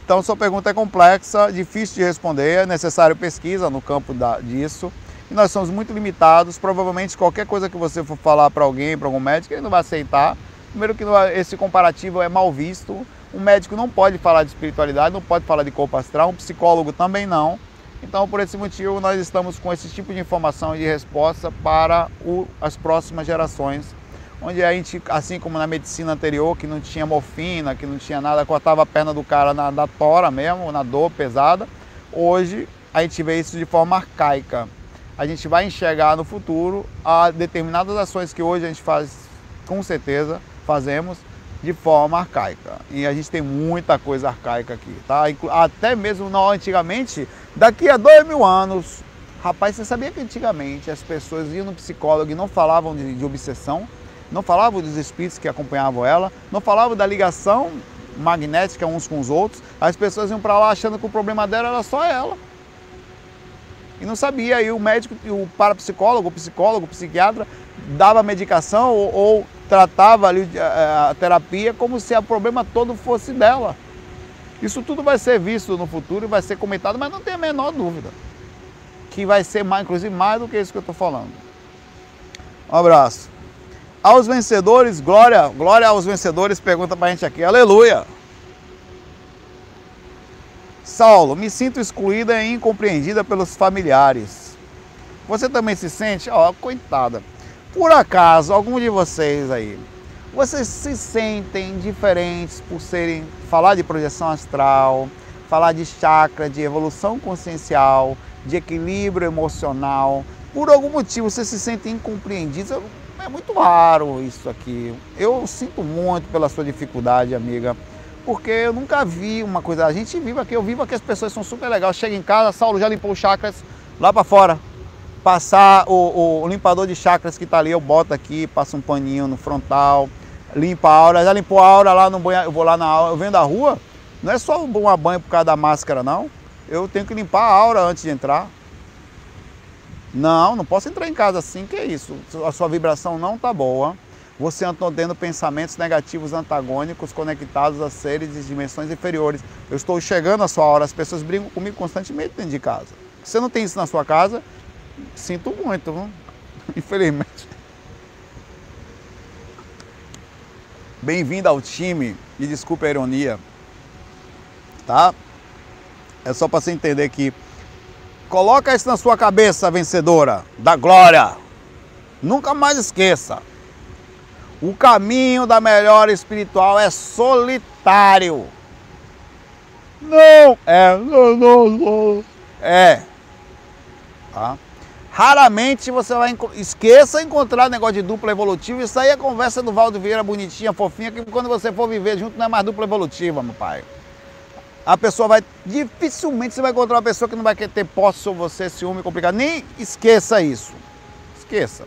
Então sua pergunta é complexa, difícil de responder, é necessário pesquisa no campo da, disso. E nós somos muito limitados. Provavelmente qualquer coisa que você for falar para alguém, para algum médico, ele não vai aceitar Primeiro que esse comparativo é mal visto. Um médico não pode falar de espiritualidade, não pode falar de corpo astral, um psicólogo também não. Então, por esse motivo, nós estamos com esse tipo de informação e de resposta para o, as próximas gerações, onde a gente, assim como na medicina anterior, que não tinha morfina, que não tinha nada, cortava a perna do cara na, na tora mesmo, na dor pesada, hoje a gente vê isso de forma arcaica. A gente vai enxergar no futuro a determinadas ações que hoje a gente faz com certeza fazemos de forma arcaica. E a gente tem muita coisa arcaica aqui, tá? Até mesmo não antigamente, daqui a dois mil anos, rapaz, você sabia que antigamente as pessoas iam no psicólogo e não falavam de, de obsessão, não falavam dos espíritos que acompanhavam ela, não falavam da ligação magnética uns com os outros, as pessoas iam para lá achando que o problema dela era só ela. E não sabia, e o médico, o parapsicólogo, o psicólogo, o psiquiatra dava medicação ou, ou tratava ali eh, a terapia como se o problema todo fosse dela. Isso tudo vai ser visto no futuro e vai ser comentado, mas não tem a menor dúvida que vai ser mais, inclusive mais do que isso que eu estou falando. Um abraço. Aos vencedores, glória, glória aos vencedores, pergunta para a gente aqui, aleluia. Saulo, me sinto excluída e incompreendida pelos familiares. Você também se sente? Ó, oh, coitada. Por acaso, algum de vocês aí, vocês se sentem diferentes por serem falar de projeção astral, falar de chakra, de evolução consciencial, de equilíbrio emocional? Por algum motivo vocês se sentem incompreendidos? É muito raro isso aqui. Eu sinto muito pela sua dificuldade, amiga, porque eu nunca vi uma coisa. A gente vive aqui, eu vivo aqui, as pessoas são super legais. Chega em casa, Saulo já limpou os chakras lá para fora passar o, o, limpador de chakras que está ali, eu boto aqui, passo um paninho no frontal, limpa a aura, já limpou a aura lá no banho, eu vou lá na aura, eu venho da rua, não é só um banho por causa da máscara não, eu tenho que limpar a aura antes de entrar. Não, não posso entrar em casa assim, que é isso, a sua vibração não está boa, você anda tendo pensamentos negativos antagônicos conectados a seres de dimensões inferiores. Eu estou chegando à sua hora, as pessoas brigam comigo constantemente dentro de casa. Você não tem isso na sua casa, Sinto muito, viu? infelizmente. Bem-vindo ao time e desculpe a ironia, tá? É só para você entender que coloca isso na sua cabeça, vencedora da glória. Nunca mais esqueça. O caminho da melhora espiritual é solitário. Não é, não, não, não. É. Tá? Raramente você vai esqueça encontrar negócio de dupla evolutiva. Isso aí é conversa do Valdo Vieira bonitinha, fofinha, que quando você for viver junto não é mais dupla evolutiva, meu pai. A pessoa vai. Dificilmente você vai encontrar uma pessoa que não vai querer ter posse sobre você, ciúme complicado. Nem esqueça isso. Esqueça.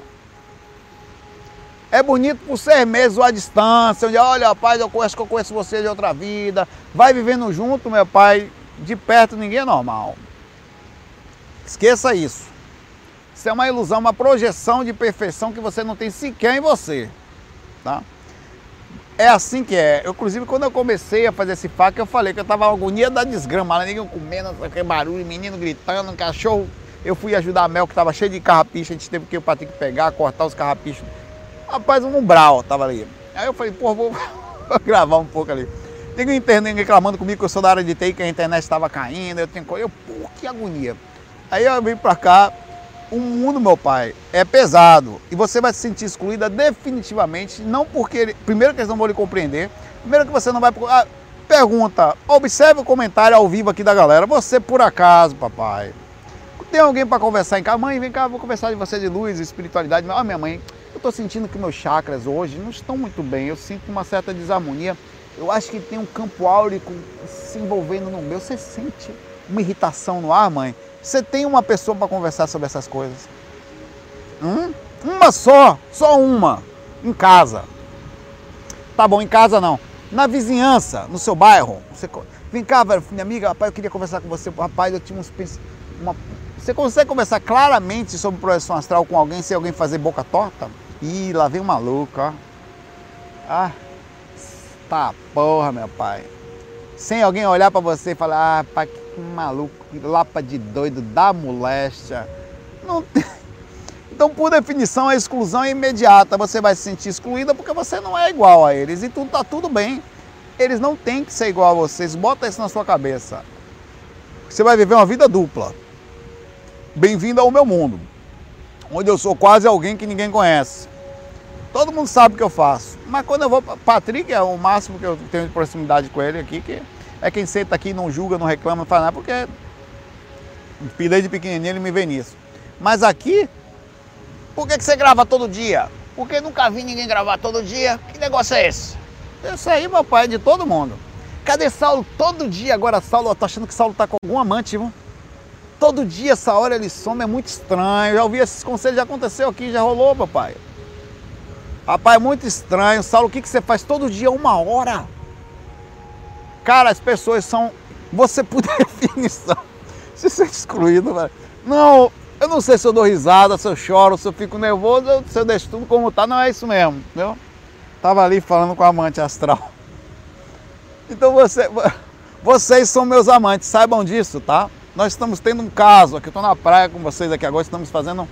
É bonito por seis meses à distância, onde, olha, rapaz, eu conheço eu conheço você de outra vida. Vai vivendo junto, meu pai, de perto ninguém é normal. Esqueça isso. Isso é uma ilusão, uma projeção de perfeição que você não tem sequer em você. Tá? É assim que é. Eu, inclusive, quando eu comecei a fazer esse faca, eu falei que eu tava agonia da desgrama, ninguém comendo, aquele barulho, menino gritando, cachorro. Eu fui ajudar a Mel, que tava cheio de carrapicho, a gente teve que ter que pegar, cortar os carrapichos. Rapaz, um umbral tava ali. Aí eu falei, pô, vou, vou gravar um pouco ali. Tem internet reclamando comigo que eu sou da área de TI, que a internet estava caindo, eu tenho eu, pô, que agonia. Aí eu vim para cá, o mundo, meu pai, é pesado e você vai se sentir excluída definitivamente, não porque, primeiro que eles não vão lhe compreender, primeiro que você não vai... Ah, pergunta, observe o comentário ao vivo aqui da galera, você por acaso, papai, tem alguém para conversar em casa? Mãe, vem cá, vou conversar de você de luz, espiritualidade. Ah, minha mãe, eu estou sentindo que meus chakras hoje não estão muito bem, eu sinto uma certa desarmonia. Eu acho que tem um campo áurico se envolvendo no meu. Você sente uma irritação no ar, mãe? Você tem uma pessoa para conversar sobre essas coisas? Hum? Uma só, só uma, em casa. Tá bom, em casa não. Na vizinhança, no seu bairro. Você... Vem cá, velho, minha amiga, rapaz, eu queria conversar com você. Rapaz, eu tinha uns uma... Você consegue conversar claramente sobre projeção astral com alguém sem alguém fazer boca torta? Ih, lá vem um maluco, ó. Ah, tá porra, meu pai. Sem alguém olhar para você e falar, ah, pai, maluco, lapa de doido, da moléstia. Não tem... Então, por definição, a exclusão é imediata. Você vai se sentir excluída porque você não é igual a eles e tudo tá tudo bem. Eles não têm que ser igual a vocês. Bota isso na sua cabeça. Você vai viver uma vida dupla. Bem-vindo ao meu mundo, onde eu sou quase alguém que ninguém conhece. Todo mundo sabe o que eu faço. Mas quando eu vou. Patrick é o máximo que eu tenho de proximidade com ele aqui, que é quem senta aqui, não julga, não reclama, não faz nada, porque desde pequenininho ele me vê nisso. Mas aqui, por que, que você grava todo dia? Porque nunca vi ninguém gravar todo dia. Que negócio é esse? Isso aí, meu pai, é de todo mundo. Cadê Saulo? Todo dia agora, Saulo, eu tô achando que Saulo tá com algum amante, viu? Todo dia essa hora ele some, é muito estranho. Já ouvi esses conselhos, já aconteceu aqui, já rolou, papai. Rapaz, é muito estranho. Saulo, o que, que você faz todo dia? Uma hora. Cara, as pessoas são. Você, por definição, se você é excluído, velho. Não, eu não sei se eu dou risada, se eu choro, se eu fico nervoso, se eu deixo tudo como tá. Não é isso mesmo, entendeu? Tava ali falando com a amante astral. Então você, vocês são meus amantes, saibam disso, tá? Nós estamos tendo um caso aqui, estou na praia com vocês aqui agora, estamos fazendo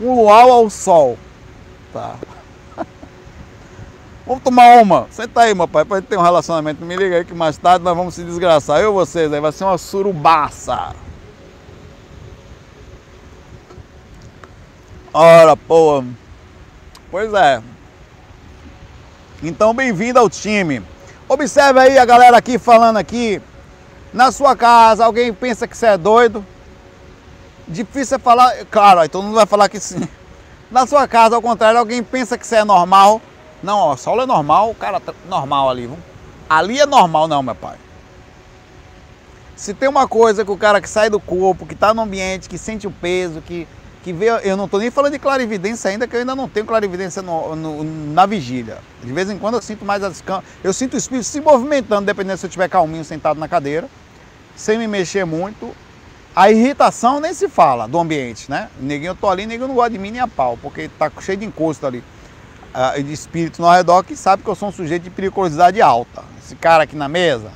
um luau ao sol. Tá. Vamos tomar uma. Senta aí, meu pai, pra gente ter um relacionamento. Me liga aí que mais tarde nós vamos se desgraçar. Eu e vocês aí, vai ser uma surubaça. Ora, pô. Pois é. Então, bem-vindo ao time. Observe aí a galera aqui falando aqui. Na sua casa, alguém pensa que você é doido. Difícil é falar, claro, aí todo mundo vai falar que sim. Na sua casa, ao contrário, alguém pensa que você é normal. Não, ó, Saulo é normal, o cara tá normal ali, viu? Ali é normal não, meu pai. Se tem uma coisa que o cara que sai do corpo, que está no ambiente, que sente o peso, que, que vê. Eu não estou nem falando de clarividência ainda, que eu ainda não tenho clarividência no, no, na vigília. De vez em quando eu sinto mais as Eu sinto o espírito se movimentando, dependendo se eu estiver calminho sentado na cadeira, sem me mexer muito. A irritação nem se fala do ambiente, né? Ninguém eu tô ali, ninguém não gosta de mim nem a pau, porque tá cheio de encosto ali de espírito no redor que sabe que eu sou um sujeito de periculosidade alta. Esse cara aqui na mesa.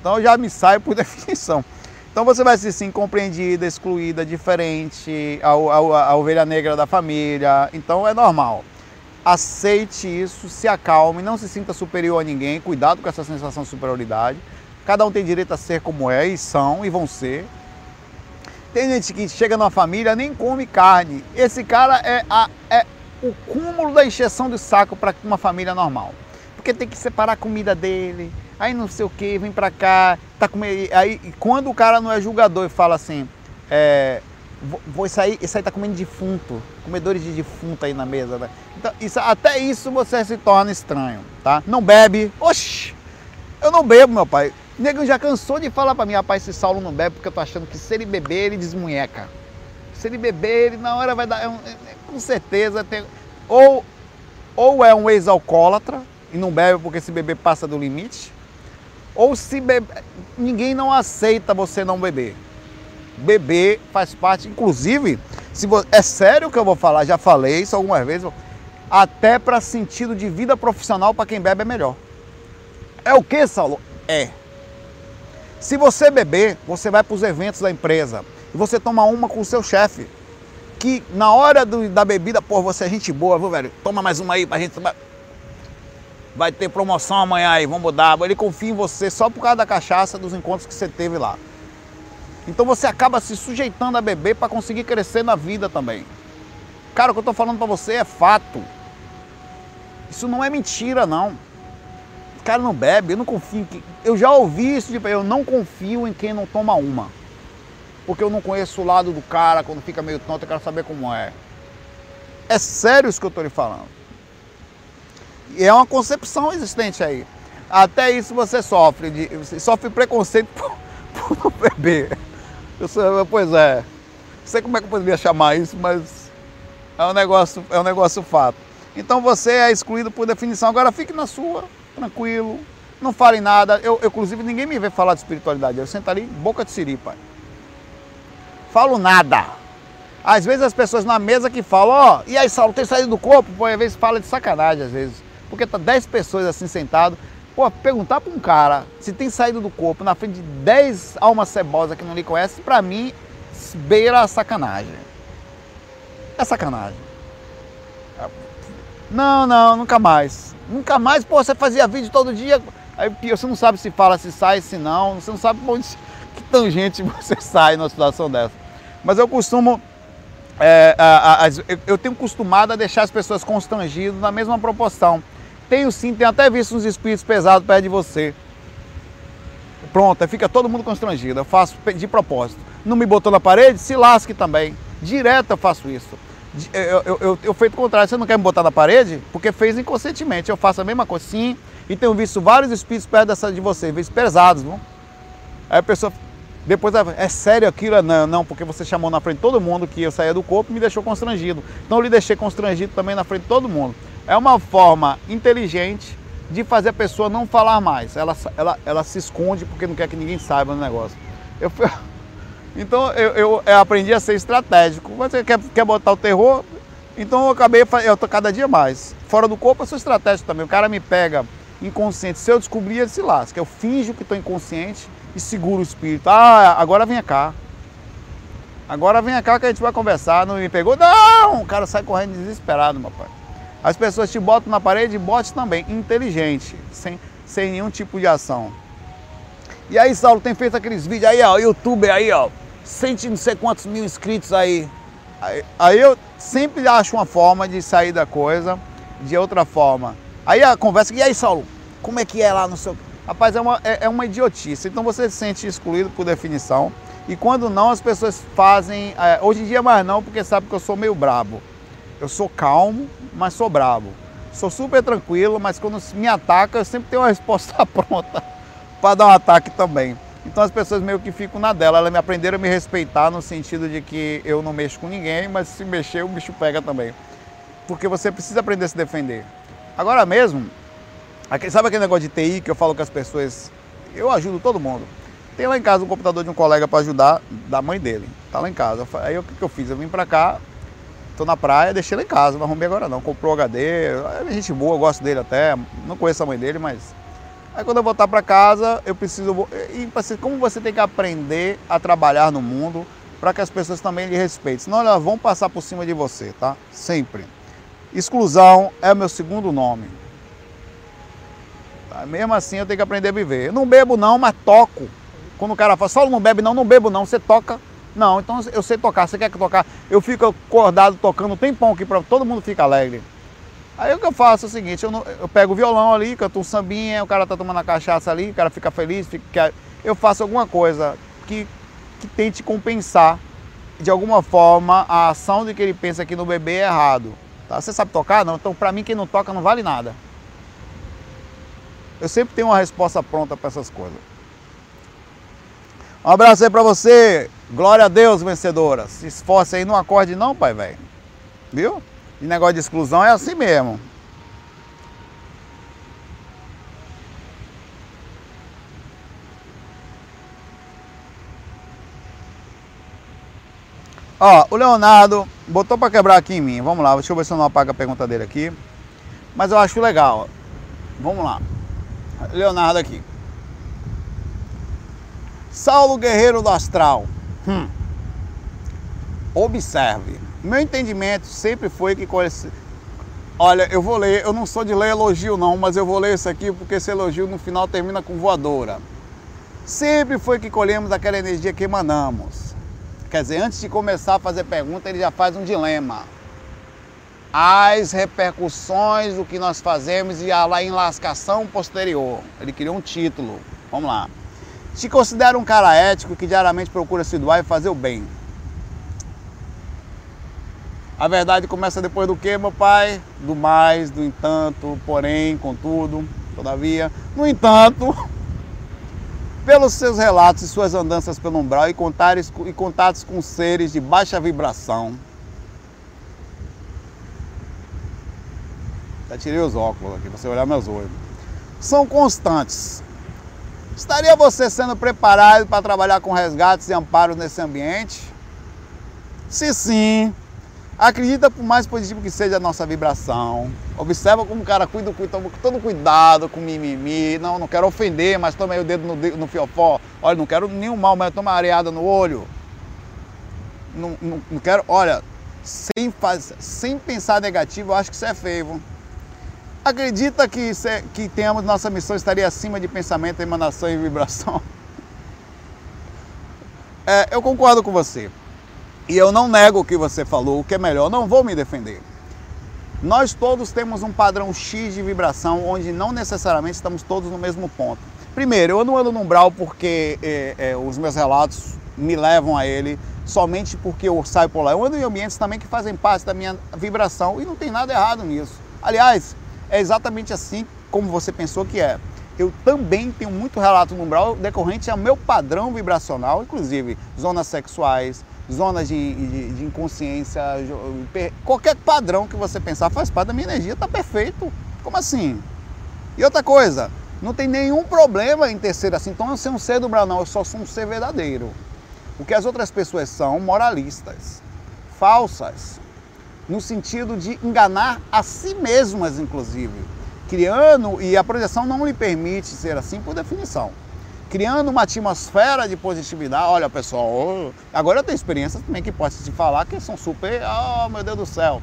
Então eu já me saio por definição. Então você vai se sentir incompreendida, excluída, diferente, a, a, a ovelha negra da família. Então é normal. Aceite isso, se acalme, não se sinta superior a ninguém. Cuidado com essa sensação de superioridade. Cada um tem direito a ser como é e são e vão ser. Tem gente que chega numa família nem come carne. Esse cara é, a, é o cúmulo da encheção de saco para uma família normal. Porque tem que separar a comida dele, aí não sei o que, vem para cá, tá comendo. Aí quando o cara não é julgador e fala assim, é, vou sair, isso aí tá comendo defunto, comedores de defunto aí na mesa. Né? Então, isso, até isso você se torna estranho, tá? Não bebe, oxi, eu não bebo, meu pai. O nego já cansou de falar para mim, rapaz, esse Saulo não bebe porque eu tô achando que se ele beber, ele desmunheca. Se ele beber, ele na hora vai dar. É um, é, é com certeza tem. Ou, ou é um ex-alcoólatra e não bebe porque se beber passa do limite. Ou se beber. Ninguém não aceita você não beber. Beber faz parte, inclusive, se é sério que eu vou falar, já falei isso algumas vezes, até para sentido de vida profissional para quem bebe é melhor. É o que, Saulo? É. Se você beber, você vai para os eventos da empresa e você toma uma com o seu chefe. Que na hora do, da bebida, pô, você é gente boa, viu, velho? Toma mais uma aí pra gente. Vai ter promoção amanhã aí, vamos mudar. Ele confia em você só por causa da cachaça dos encontros que você teve lá. Então você acaba se sujeitando a beber para conseguir crescer na vida também. Cara, o que eu estou falando para você é fato. Isso não é mentira, não cara não bebe, eu não confio em quem. Eu já ouvi isso, tipo, eu não confio em quem não toma uma. Porque eu não conheço o lado do cara, quando fica meio tonto, eu quero saber como é. É sério isso que eu estou lhe falando. E é uma concepção existente aí. Até isso você sofre, de, você sofre preconceito por, por. Eu sou, pois é. Não sei como é que eu poderia chamar isso, mas é um negócio, é um negócio fato. Então você é excluído por definição. Agora fique na sua tranquilo, não fale nada. Eu, eu, inclusive, ninguém me vê falar de espiritualidade. Eu sento ali, boca de siri, pai. Falo nada. Às vezes as pessoas na mesa que falam, ó, oh, e aí, Saulo, tem saído do corpo? Pô, às vezes fala de sacanagem, às vezes. Porque tá 10 pessoas assim sentado. Pô, perguntar para um cara se tem saído do corpo na frente de 10 almas cebosas que não lhe conhecem, para mim, beira a sacanagem. É sacanagem. Não, não, nunca mais. Nunca mais, pô, você fazia vídeo todo dia. Aí você não sabe se fala, se sai, se não. Você não sabe onde, que tangente você sai numa situação dessa. Mas eu costumo. É, a, a, eu tenho costumado a deixar as pessoas constrangidas na mesma proporção. Tenho sim, tenho até visto uns espíritos pesados perto de você. Pronto, fica todo mundo constrangido. Eu faço de propósito. Não me botou na parede? Se lasque também. Direto eu faço isso eu, eu, eu, eu feito o contrário, você não quer me botar na parede? Porque fez inconscientemente. Eu faço a mesma coisa sim e tenho visto vários espíritos perto dessa de você, vezes pesados, viu? Aí a pessoa, depois, é sério aquilo? Não, não, porque você chamou na frente de todo mundo que eu saía do corpo e me deixou constrangido. Então eu lhe deixei constrangido também na frente de todo mundo. É uma forma inteligente de fazer a pessoa não falar mais. Ela, ela, ela se esconde porque não quer que ninguém saiba do negócio. Eu então eu, eu, eu, aprendi a ser estratégico. Você quer, quer botar o terror? Então eu acabei, eu tô cada dia mais. Fora do corpo eu sou estratégico também. O cara me pega inconsciente. Se eu descobrir, ele se lasca. Eu finjo que estou inconsciente e seguro o espírito. Ah, agora vem cá. Agora vem cá que a gente vai conversar. Não me pegou? Não! O cara sai correndo desesperado, meu pai. As pessoas te botam na parede e bote também, inteligente, sem, sem nenhum tipo de ação. E aí, Saulo, tem feito aqueles vídeos aí, ó, youtuber aí, ó, cento não sei quantos mil inscritos aí. aí. Aí eu sempre acho uma forma de sair da coisa de outra forma. Aí a conversa, e aí, Saulo, como é que é lá no seu. Rapaz, é uma, é, é uma idiotice. Então você se sente excluído por definição. E quando não, as pessoas fazem. É, hoje em dia mais não, porque sabe que eu sou meio brabo. Eu sou calmo, mas sou brabo. Sou super tranquilo, mas quando me ataca, eu sempre tenho uma resposta pronta para dar um ataque também. Então as pessoas meio que ficam na dela. Elas me aprenderam a me respeitar no sentido de que eu não mexo com ninguém, mas se mexer o bicho pega também. Porque você precisa aprender a se defender. Agora mesmo, sabe aquele negócio de TI que eu falo com as pessoas? Eu ajudo todo mundo. Tem lá em casa um computador de um colega para ajudar da mãe dele. Tá lá em casa. Aí o que, que eu fiz? Eu vim para cá, tô na praia, deixei lá em casa, não arrumei agora não. Comprou HD, é gente boa, gosto dele até. Não conheço a mãe dele, mas Aí quando eu voltar para casa, eu preciso. E como você tem que aprender a trabalhar no mundo para que as pessoas também lhe respeitem. Senão elas vão passar por cima de você, tá? Sempre. Exclusão é o meu segundo nome. Mesmo assim eu tenho que aprender a viver. Eu não bebo não, mas toco. Quando o cara fala, só não bebe não, não bebo não, você toca. Não, então eu sei tocar, você quer que tocar? Eu fico acordado tocando um tempão aqui para todo mundo ficar alegre. Aí o que eu faço é o seguinte, eu, não, eu pego o violão ali, canto um sambinha, o cara tá tomando a cachaça ali, o cara fica feliz, fica, eu faço alguma coisa que, que tente compensar de alguma forma a ação de que ele pensa que no bebê é errado. Tá? Você sabe tocar? Não. Então, para mim, quem não toca não vale nada. Eu sempre tenho uma resposta pronta para essas coisas. Um abraço aí pra você. Glória a Deus, vencedora. Se esforce aí, não acorde não, pai, velho. Viu? E negócio de exclusão é assim mesmo. Ó, o Leonardo botou para quebrar aqui em mim. Vamos lá, deixa eu ver se eu não apago a pergunta dele aqui. Mas eu acho legal. Vamos lá. Leonardo aqui. Saulo Guerreiro do Astral. Hum. Observe. Meu entendimento sempre foi que. Olha, eu vou ler, eu não sou de ler elogio não, mas eu vou ler isso aqui porque esse elogio no final termina com voadora. Sempre foi que colhemos aquela energia que emanamos. Quer dizer, antes de começar a fazer pergunta, ele já faz um dilema. As repercussões do que nós fazemos e a enlascação posterior. Ele criou um título. Vamos lá. Te considera um cara ético que diariamente procura se doar e fazer o bem. A verdade começa depois do que, meu pai? Do mais, do entanto, porém, contudo, todavia. No entanto, pelos seus relatos e suas andanças pelo umbral e, contares, e contatos com seres de baixa vibração. Já tirei os óculos aqui, você olhar meus olhos. São constantes. Estaria você sendo preparado para trabalhar com resgates e amparos nesse ambiente? Se sim, Acredita por mais positivo que seja a nossa vibração. Observa como o cara cuida, cuida todo cuidado, com mimimi. Não, não quero ofender, mas toma aí o dedo no, no fiofó. Olha, não quero nenhum mal, mas toma areada no olho. Não, não, não quero, olha, sem, faz, sem pensar negativo, eu acho que isso é feio. Acredita que, é, que nossa missão estaria acima de pensamento, emanação e vibração? É, eu concordo com você. E eu não nego o que você falou, o que é melhor, não vou me defender. Nós todos temos um padrão X de vibração onde não necessariamente estamos todos no mesmo ponto. Primeiro, eu não ando no umbral porque é, é, os meus relatos me levam a ele somente porque eu saio por lá. Eu ando em ambientes também que fazem parte da minha vibração e não tem nada errado nisso. Aliás, é exatamente assim como você pensou que é. Eu também tenho muito relato no umbral decorrente ao meu padrão vibracional, inclusive zonas sexuais, zonas de, de, de, inconsciência, qualquer padrão que você pensar faz parte da minha energia, está perfeito. Como assim? E outra coisa, não tem nenhum problema em ter ser assim. Então eu sou um ser do Brasil, não, eu só sou um ser verdadeiro. O que as outras pessoas são moralistas, falsas, no sentido de enganar a si mesmas, inclusive. Criando, e a projeção não lhe permite ser assim por definição criando uma atmosfera de positividade. Olha, pessoal, agora eu tenho experiências também que posso te falar que são super, oh meu Deus do céu,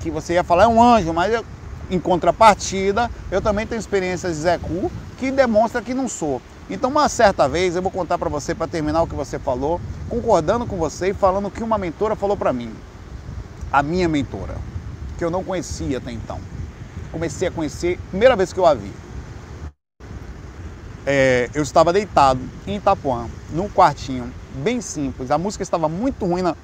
que você ia falar é um anjo, mas eu, em contrapartida, eu também tenho experiências de Zé Cu que demonstra que não sou. Então, uma certa vez, eu vou contar para você, para terminar o que você falou, concordando com você e falando o que uma mentora falou para mim. A minha mentora, que eu não conhecia até então. Comecei a conhecer, primeira vez que eu a vi é, eu estava deitado em Itapuã, num quartinho bem simples. A música estava muito ruim na,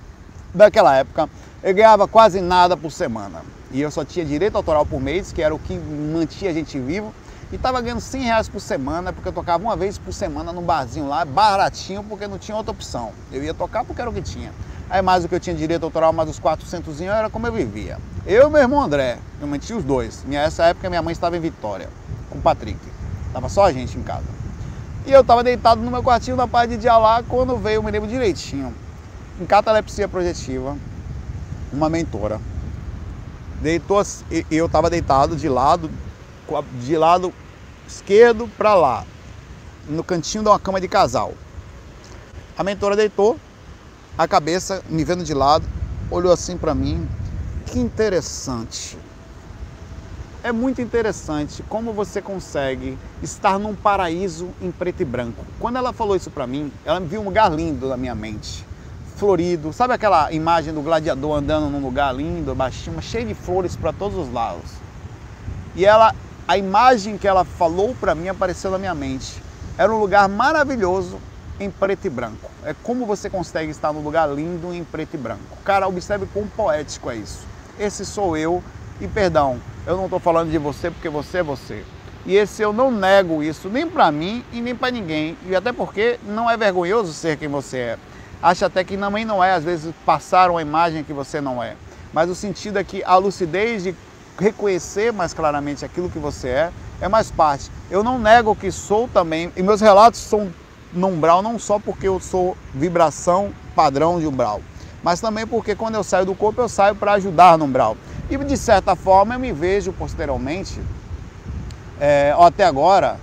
daquela época. Eu ganhava quase nada por semana. E eu só tinha direito autoral por mês, que era o que mantinha a gente vivo. E estava ganhando 100 reais por semana, porque eu tocava uma vez por semana num barzinho lá, baratinho, porque não tinha outra opção. Eu ia tocar porque era o que tinha. Aí mais o que eu tinha direito autoral, mais os 400 era como eu vivia. Eu e meu irmão André, eu mantinha os dois. Nessa época minha mãe estava em Vitória, com o Patrick. Tava só a gente em casa. E eu tava deitado no meu quartinho na parte de dia lá quando veio, eu me lembro direitinho, em catalepsia projetiva, uma mentora. Deitou, e eu tava deitado de lado, de lado esquerdo para lá, no cantinho de uma cama de casal. A mentora deitou, a cabeça me vendo de lado, olhou assim para mim. Que interessante é muito interessante como você consegue estar num paraíso em preto e branco. Quando ela falou isso para mim, ela me viu um lugar lindo na minha mente, florido. Sabe aquela imagem do gladiador andando num lugar lindo, baixinho, cheio de flores para todos os lados? E ela, a imagem que ela falou para mim apareceu na minha mente. Era um lugar maravilhoso em preto e branco. É como você consegue estar num lugar lindo em preto e branco. Cara, observe quão poético é isso. Esse sou eu e perdão, eu não estou falando de você porque você é você. E esse eu não nego isso nem para mim e nem para ninguém. E até porque não é vergonhoso ser quem você é. Acho até que também não é, às vezes, passar uma imagem que você não é. Mas o sentido é que a lucidez de reconhecer mais claramente aquilo que você é, é mais parte. Eu não nego que sou também, e meus relatos são no umbral não só porque eu sou vibração padrão de umbral, mas também porque quando eu saio do corpo eu saio para ajudar no umbral. E de certa forma eu me vejo posteriormente, é, até agora,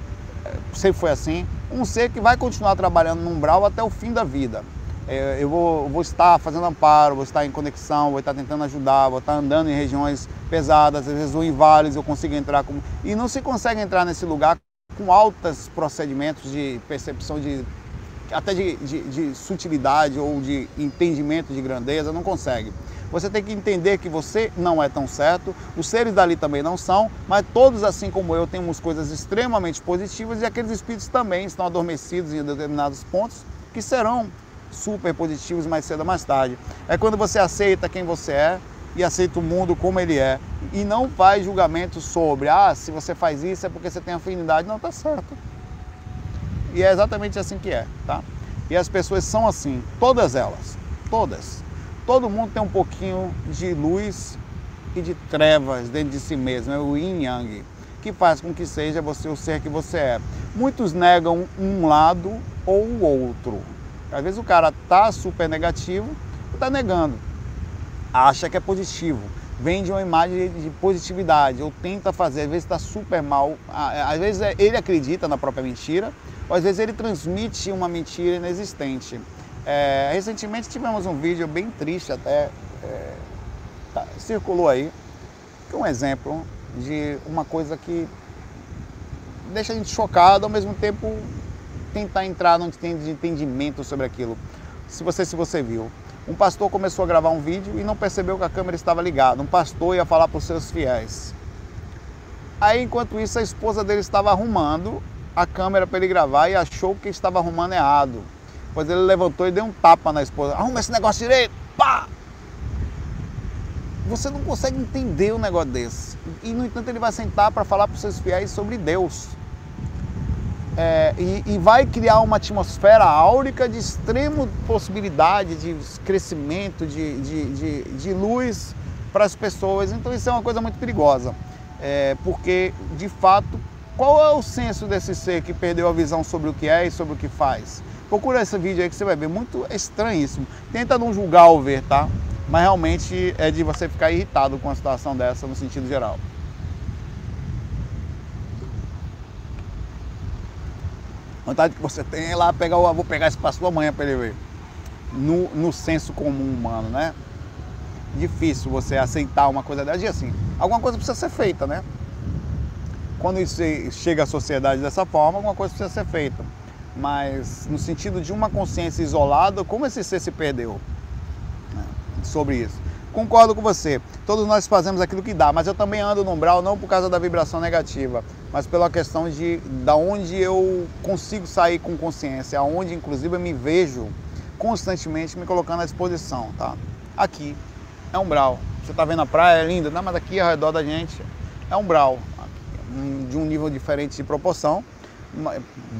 é, sempre foi assim, um ser que vai continuar trabalhando no umbral até o fim da vida. É, eu vou, vou, estar fazendo amparo, vou estar em conexão, vou estar tentando ajudar, vou estar andando em regiões pesadas, às vezes vou em vales, eu consigo entrar com... E não se consegue entrar nesse lugar com altos procedimentos de percepção de até de, de, de, sutilidade ou de entendimento de grandeza, não consegue. Você tem que entender que você não é tão certo, os seres dali também não são, mas todos, assim como eu, temos coisas extremamente positivas e aqueles espíritos também estão adormecidos em determinados pontos que serão super positivos mais cedo ou mais tarde. É quando você aceita quem você é e aceita o mundo como ele é e não faz julgamento sobre, ah, se você faz isso é porque você tem afinidade. Não, tá certo. E é exatamente assim que é, tá? E as pessoas são assim, todas elas, todas. Todo mundo tem um pouquinho de luz e de trevas dentro de si mesmo, é o yin yang, que faz com que seja você o ser que você é. Muitos negam um lado ou o outro. Às vezes o cara tá super negativo tá negando. Acha que é positivo. Vende uma imagem de positividade, ou tenta fazer, às vezes está super mal. Às vezes é, ele acredita na própria mentira, ou às vezes ele transmite uma mentira inexistente. É, recentemente tivemos um vídeo bem triste até, é, tá, circulou aí, que é um exemplo de uma coisa que deixa a gente chocado, ao mesmo tempo tentar entrar num entendimento sobre aquilo. Se você, se você viu, um pastor começou a gravar um vídeo e não percebeu que a câmera estava ligada. Um pastor ia falar para os seus fiéis. Aí, enquanto isso, a esposa dele estava arrumando a câmera para ele gravar e achou que estava arrumando errado. Pois ele levantou e deu um tapa na esposa. Arruma esse negócio direito! Pá! Você não consegue entender um negócio desse. E, no entanto, ele vai sentar para falar para os seus fiéis sobre Deus é, e, e, vai criar uma atmosfera áurica de extrema possibilidade de crescimento, de, de, de, de luz para as pessoas. Então isso é uma coisa muito perigosa, é, porque de fato, qual é o senso desse ser que perdeu a visão sobre o que é e sobre o que faz? Procura esse vídeo aí que você vai ver, muito estranhíssimo. Tenta não julgar ou ver, tá? Mas realmente é de você ficar irritado com uma situação dessa no sentido geral. Vontade que você tem é lá pegar, vou pegar isso para sua mãe para ele ver. No, no senso comum humano, né? Difícil você aceitar uma coisa dessa. E assim, alguma coisa precisa ser feita, né? Quando isso chega à sociedade dessa forma, alguma coisa precisa ser feita. Mas no sentido de uma consciência isolada, como esse ser se perdeu né? sobre isso? Concordo com você. Todos nós fazemos aquilo que dá, mas eu também ando no umbral não por causa da vibração negativa, mas pela questão de da onde eu consigo sair com consciência, aonde inclusive eu me vejo constantemente me colocando à disposição, tá? Aqui é umbral. Você está vendo a praia, é linda, não, mas aqui ao redor da gente é umbral, de um nível diferente de proporção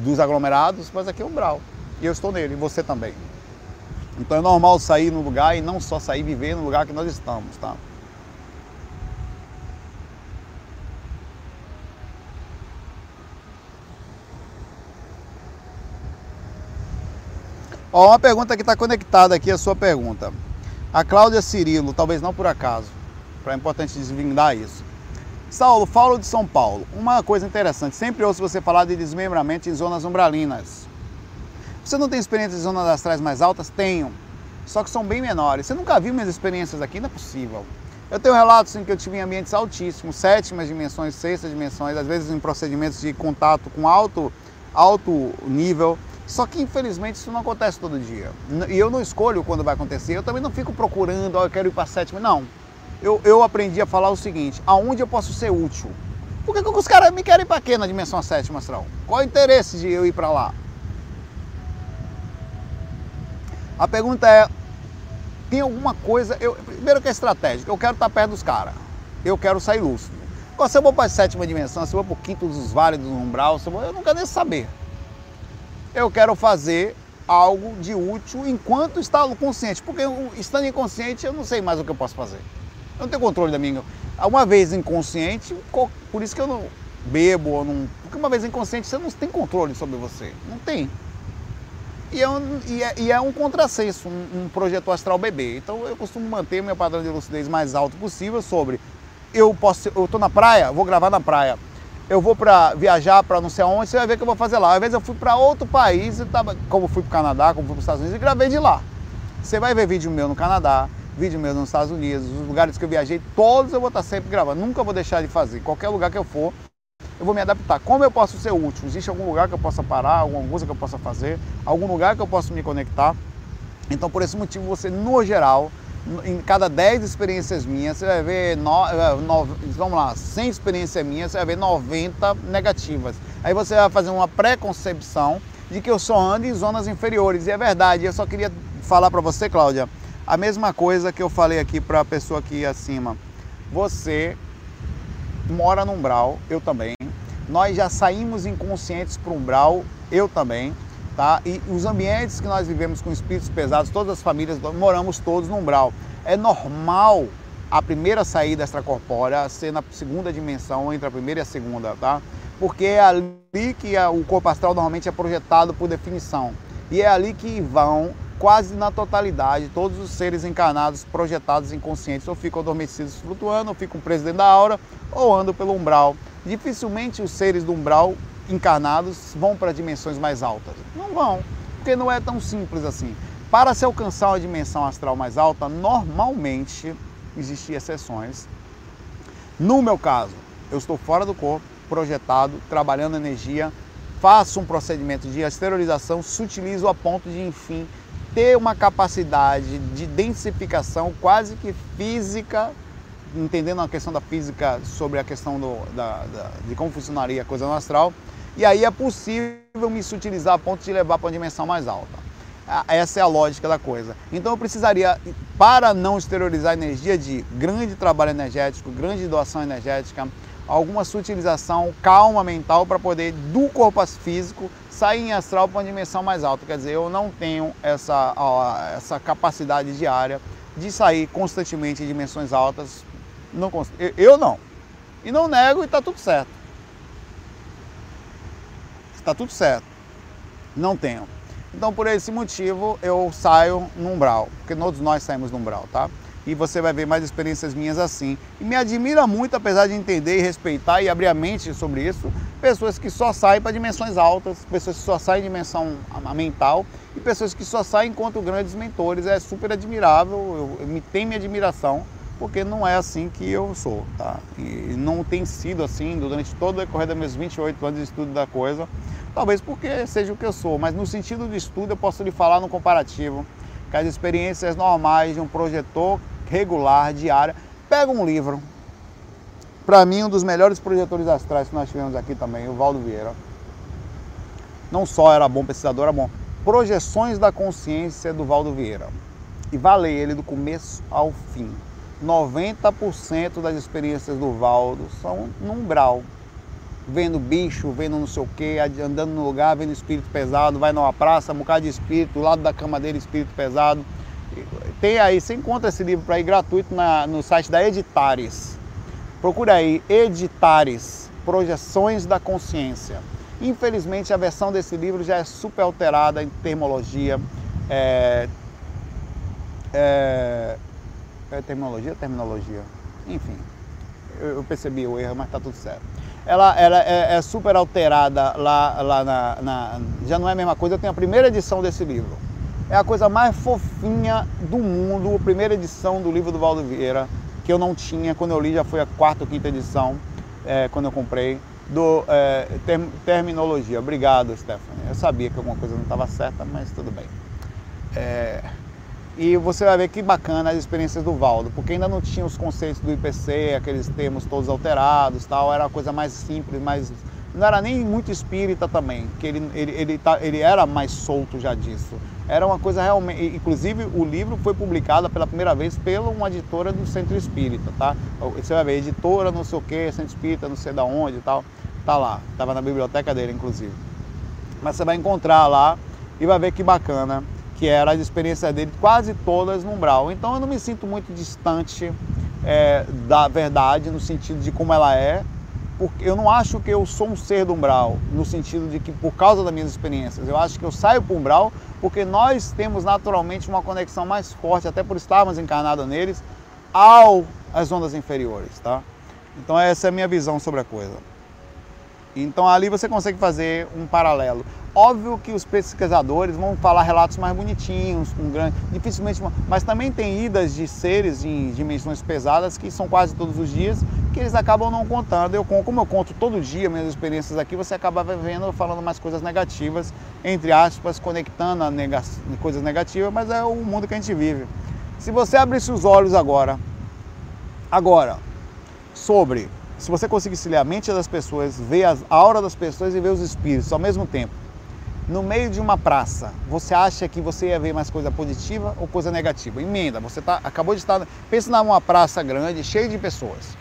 dos aglomerados, mas aqui é umbral. E eu estou nele, e você também. Então é normal sair no lugar e não só sair viver no lugar que nós estamos, tá? Ó, uma pergunta que está conectada aqui, a sua pergunta. A Cláudia Cirilo, talvez não por acaso, é importante desvendar isso. Saulo, falo de São Paulo. Uma coisa interessante, sempre ouço você falar de desmembramento em zonas umbralinas. Você não tem experiência de zonas astrais mais altas? Tenho. Só que são bem menores. Você nunca viu minhas experiências aqui? Não é possível. Eu tenho relatos em que eu tive em ambientes altíssimos, sétimas dimensões, sextas dimensões, às vezes em procedimentos de contato com alto, alto nível. Só que infelizmente isso não acontece todo dia. E eu não escolho quando vai acontecer. Eu também não fico procurando, oh, eu quero ir para a sétima. Não. Eu, eu aprendi a falar o seguinte: aonde eu posso ser útil? Por que, que os caras me querem para quê na dimensão sétima astral? Qual é o interesse de eu ir para lá? A pergunta é: tem alguma coisa. Eu, primeiro que é estratégico, eu quero estar perto dos caras. Eu quero sair lúcido. Se eu vou para a sétima dimensão, se eu vou para o quinto dos vales do umbral, eu, vou, eu não quero nem saber. Eu quero fazer algo de útil enquanto está consciente. Porque estando inconsciente, eu não sei mais o que eu posso fazer. Eu não tenho controle da minha. Uma vez inconsciente, por isso que eu não bebo ou não. Porque uma vez inconsciente, você não tem controle sobre você. Não tem. E é um, e é, e é um contrassenso, um, um projeto astral bebê. Então eu costumo manter meu padrão de lucidez mais alto possível sobre eu posso, eu estou na praia, vou gravar na praia. Eu vou para viajar para não sei aonde, você vai ver o que eu vou fazer lá. Às vezes eu fui para outro país, tava, como fui para o Canadá, como fui para os Estados Unidos, e gravei de lá. Você vai ver vídeo meu no Canadá, vídeo meu nos Estados Unidos, os lugares que eu viajei, todos eu vou estar sempre gravando. Nunca vou deixar de fazer. Qualquer lugar que eu for, eu vou me adaptar. Como eu posso ser útil? Existe algum lugar que eu possa parar, alguma coisa que eu possa fazer, algum lugar que eu possa me conectar? Então, por esse motivo, você, no geral, em cada 10 experiências minhas, você vai ver, no, é, no, vamos lá, 100 experiências minhas, você vai ver 90 negativas. Aí você vai fazer uma pré-concepção de que eu só ando em zonas inferiores. E é verdade, eu só queria falar para você, Cláudia, a mesma coisa que eu falei aqui para a pessoa aqui acima. Você mora no umbral, eu também. Nós já saímos inconscientes para o umbral, eu também tá? E os ambientes que nós vivemos com espíritos pesados, todas as famílias, moramos todos no umbral. É normal a primeira saída extracorpórea ser na segunda dimensão, entre a primeira e a segunda, tá? Porque é ali que o corpo astral normalmente é projetado por definição. E é ali que vão quase na totalidade todos os seres encarnados projetados inconscientes ou ficam adormecidos flutuando, ou ficam presos dentro da aura, ou andam pelo umbral. Dificilmente os seres do umbral encarnados vão para dimensões mais altas? Não vão, porque não é tão simples assim. Para se alcançar uma dimensão astral mais alta, normalmente existem exceções. No meu caso, eu estou fora do corpo, projetado, trabalhando energia, faço um procedimento de esterilização, sutilizo a ponto de, enfim, ter uma capacidade de densificação quase que física, entendendo a questão da física sobre a questão do, da, da, de como funcionaria a coisa no astral, e aí é possível me sutilizar a ponto de levar para uma dimensão mais alta. Essa é a lógica da coisa. Então eu precisaria, para não exteriorizar energia de grande trabalho energético, grande doação energética, alguma sutilização, calma mental para poder do corpo físico sair em astral para uma dimensão mais alta. Quer dizer, eu não tenho essa, essa capacidade diária de sair constantemente em dimensões altas. Não, eu não. E não nego e está tudo certo está tudo certo. Não tenho. Então, por esse motivo, eu saio no umbral, porque todos nós saímos no umbral, tá? E você vai ver mais experiências minhas assim. E me admira muito, apesar de entender e respeitar e abrir a mente sobre isso, pessoas que só saem para dimensões altas, pessoas que só saem em dimensão mental e pessoas que só saem enquanto grandes mentores. É super admirável, eu, me tem minha admiração, porque não é assim que eu sou, tá? E não tem sido assim durante todo o decorrer dos meus 28 anos de estudo da coisa. Talvez porque seja o que eu sou, mas no sentido do estudo eu posso lhe falar no comparativo que as experiências normais de um projetor regular, diária. Pega um livro, para mim um dos melhores projetores astrais que nós tivemos aqui também, o Valdo Vieira. Não só era bom pesquisador, era bom. Projeções da Consciência do Valdo Vieira. E valei ele do começo ao fim. 90% das experiências do Valdo são num umbral vendo bicho, vendo não sei o que, andando no lugar, vendo espírito pesado, vai numa praça, um bocado de espírito, do lado da cama dele, espírito pesado. Tem aí, você encontra esse livro para ir gratuito na, no site da Editares. Procura aí, Editares, Projeções da Consciência. Infelizmente a versão desse livro já é super alterada em termologia. É, é, é terminologia terminologia? Enfim, eu, eu percebi o erro, mas está tudo certo ela, ela é, é, super alterada lá, lá na, na, Já não é a mesma coisa. Eu tenho a primeira edição desse livro. É a coisa mais fofinha do mundo, a primeira edição do livro do Valdo Vieira, que eu não tinha. Quando eu li, já foi a quarta ou quinta edição, é, quando eu comprei, do é, term, Terminologia. Obrigado, Stephanie. Eu sabia que alguma coisa não estava certa, mas tudo bem. É, e você vai ver que bacana as experiências do Valdo, porque ainda não tinha os conceitos do IPC, aqueles termos todos alterados, tal, era uma coisa mais simples, mais não era nem muito espírita também, que ele, ele, ele, tá, ele era mais solto já disso. Era uma coisa realmente. Inclusive, o livro foi publicado pela primeira vez pela uma editora do Centro Espírita, tá? Você vai ver, editora, não sei o que, Centro Espírita, não sei da onde e tal. Tá lá, estava na biblioteca dele, inclusive. Mas você vai encontrar lá e vai ver que bacana que era a experiência dele, quase todas no umbral. Então eu não me sinto muito distante é, da verdade no sentido de como ela é, porque eu não acho que eu sou um ser do umbral, no sentido de que por causa das minhas experiências, eu acho que eu saio para o umbral porque nós temos naturalmente uma conexão mais forte, até por estarmos encarnados neles, ao as ondas inferiores, tá? Então essa é a minha visão sobre a coisa. Então ali você consegue fazer um paralelo. Óbvio que os pesquisadores vão falar relatos mais bonitinhos, com grande, dificilmente, mas também tem idas de seres em dimensões pesadas que são quase todos os dias que eles acabam não contando. Eu como eu conto todo dia minhas experiências aqui, você acaba vendo falando mais coisas negativas, entre aspas, conectando a nega, coisas negativas, mas é o mundo que a gente vive. Se você abrisse os olhos agora, agora, sobre se você conseguisse ler a mente das pessoas, ver a aura das pessoas e ver os espíritos ao mesmo tempo, no meio de uma praça, você acha que você ia ver mais coisa positiva ou coisa negativa? Emenda, você tá, acabou de estar. Pensa numa praça grande, cheia de pessoas.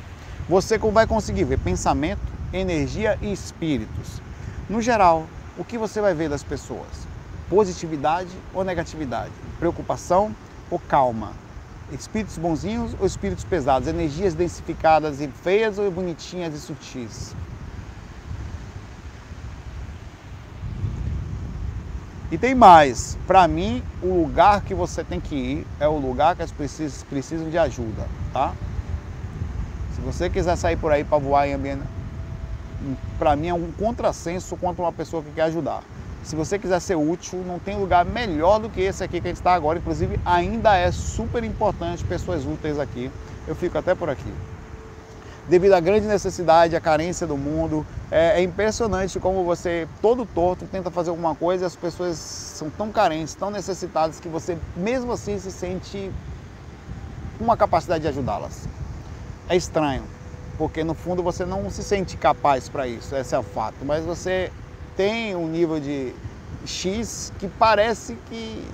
Você vai conseguir ver pensamento, energia e espíritos. No geral, o que você vai ver das pessoas? Positividade ou negatividade? Preocupação ou calma? Espíritos bonzinhos ou espíritos pesados? Energias densificadas e feias ou bonitinhas e sutis? E tem mais, para mim, o lugar que você tem que ir é o lugar que as pessoas precisam de ajuda, tá? Se você quiser sair por aí para voar em ambiente, para mim é um contrassenso contra uma pessoa que quer ajudar. Se você quiser ser útil, não tem lugar melhor do que esse aqui que a gente está agora. Inclusive, ainda é super importante pessoas úteis aqui. Eu fico até por aqui devido à grande necessidade, à carência do mundo. É, é, impressionante como você, todo torto, tenta fazer alguma coisa e as pessoas são tão carentes, tão necessitadas, que você mesmo assim se sente com uma capacidade de ajudá-las. É estranho, porque no fundo você não se sente capaz para isso, esse é o fato, mas você tem um nível de X que parece que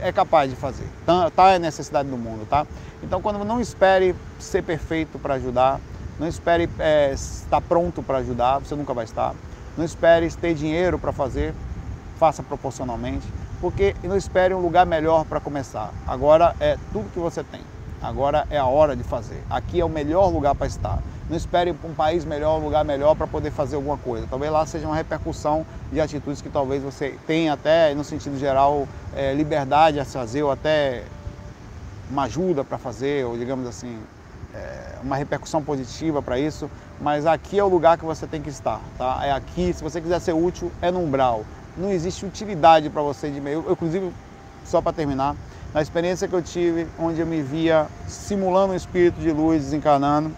é capaz de fazer. Tá, tá a necessidade do mundo, tá? Então, quando não espere ser perfeito para ajudar, não espere é, estar pronto para ajudar, você nunca vai estar. Não espere ter dinheiro para fazer, faça proporcionalmente, porque não espere um lugar melhor para começar. Agora é tudo que você tem. Agora é a hora de fazer. Aqui é o melhor lugar para estar. Não espere um país melhor, um lugar melhor para poder fazer alguma coisa. Talvez lá seja uma repercussão de atitudes que talvez você tenha até, no sentido geral, é, liberdade a fazer ou até uma ajuda para fazer, ou digamos assim, é, uma repercussão positiva para isso. Mas aqui é o lugar que você tem que estar, tá? É aqui, se você quiser ser útil, é no umbral. Não existe utilidade para você de meio. Eu, inclusive, só para terminar, na experiência que eu tive, onde eu me via simulando um espírito de luz desencarnando,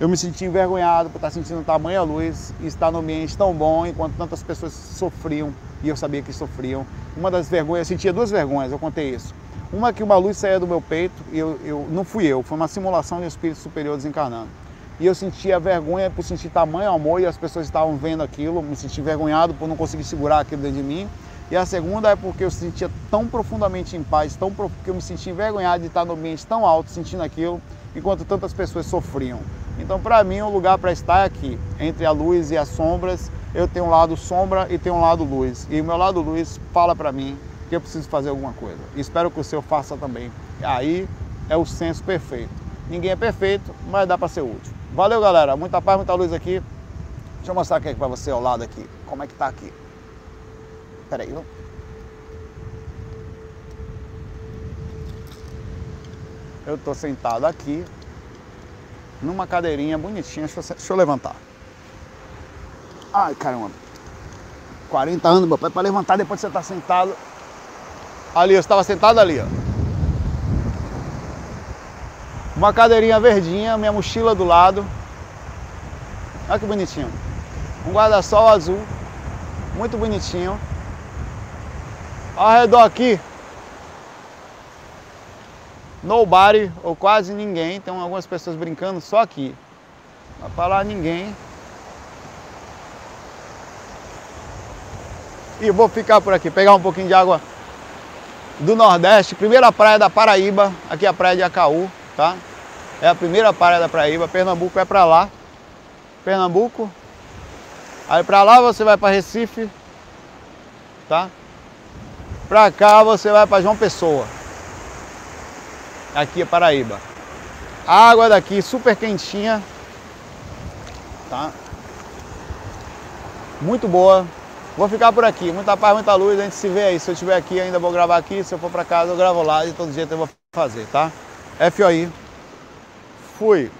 eu me senti envergonhado por estar sentindo tamanha luz e estar num ambiente tão bom enquanto tantas pessoas sofriam e eu sabia que sofriam. Uma das vergonhas, eu sentia duas vergonhas, eu contei isso. Uma que uma luz saía do meu peito e eu, eu não fui eu, foi uma simulação de um espírito superior desencarnando. E eu sentia vergonha por sentir tamanho amor e as pessoas estavam vendo aquilo, me senti envergonhado por não conseguir segurar aquilo dentro de mim e a segunda é porque eu sentia tão profundamente em paz, tão prof... que eu me sentia envergonhado de estar no ambiente tão alto, sentindo aquilo, enquanto tantas pessoas sofriam. Então, para mim, o lugar para estar é aqui, entre a luz e as sombras. Eu tenho um lado sombra e tenho um lado luz. E o meu lado luz fala para mim que eu preciso fazer alguma coisa. E espero que o seu faça também. Aí é o senso perfeito. Ninguém é perfeito, mas dá para ser útil. Valeu, galera. Muita paz, muita luz aqui. Deixa eu mostrar aqui para você ao lado aqui. Como é que tá aqui. Espera aí, Eu estou sentado aqui, numa cadeirinha bonitinha. Deixa eu, deixa eu, levantar. Ai, caramba. 40 anos, meu pai, para levantar depois de você tá sentado. Ali, eu estava sentado ali, ó. Uma cadeirinha verdinha, minha mochila do lado. Olha que bonitinho. Um guarda-sol azul, muito bonitinho. Ao redor aqui, nobody ou quase ninguém. Então algumas pessoas brincando só aqui. Não falar ninguém. E vou ficar por aqui, pegar um pouquinho de água do Nordeste, primeira praia da Paraíba, aqui é a praia de Acaú, tá? É a primeira praia da Paraíba, Pernambuco é para lá. Pernambuco. Aí para lá você vai para Recife, tá? Para cá você vai para João Pessoa. Aqui é Paraíba. A água daqui super quentinha, tá? Muito boa. Vou ficar por aqui. Muita paz, muita luz. A gente se vê aí. Se eu estiver aqui, ainda vou gravar aqui. Se eu for para casa, eu gravo lá. De todo jeito eu vou fazer, tá? FOI. Fui.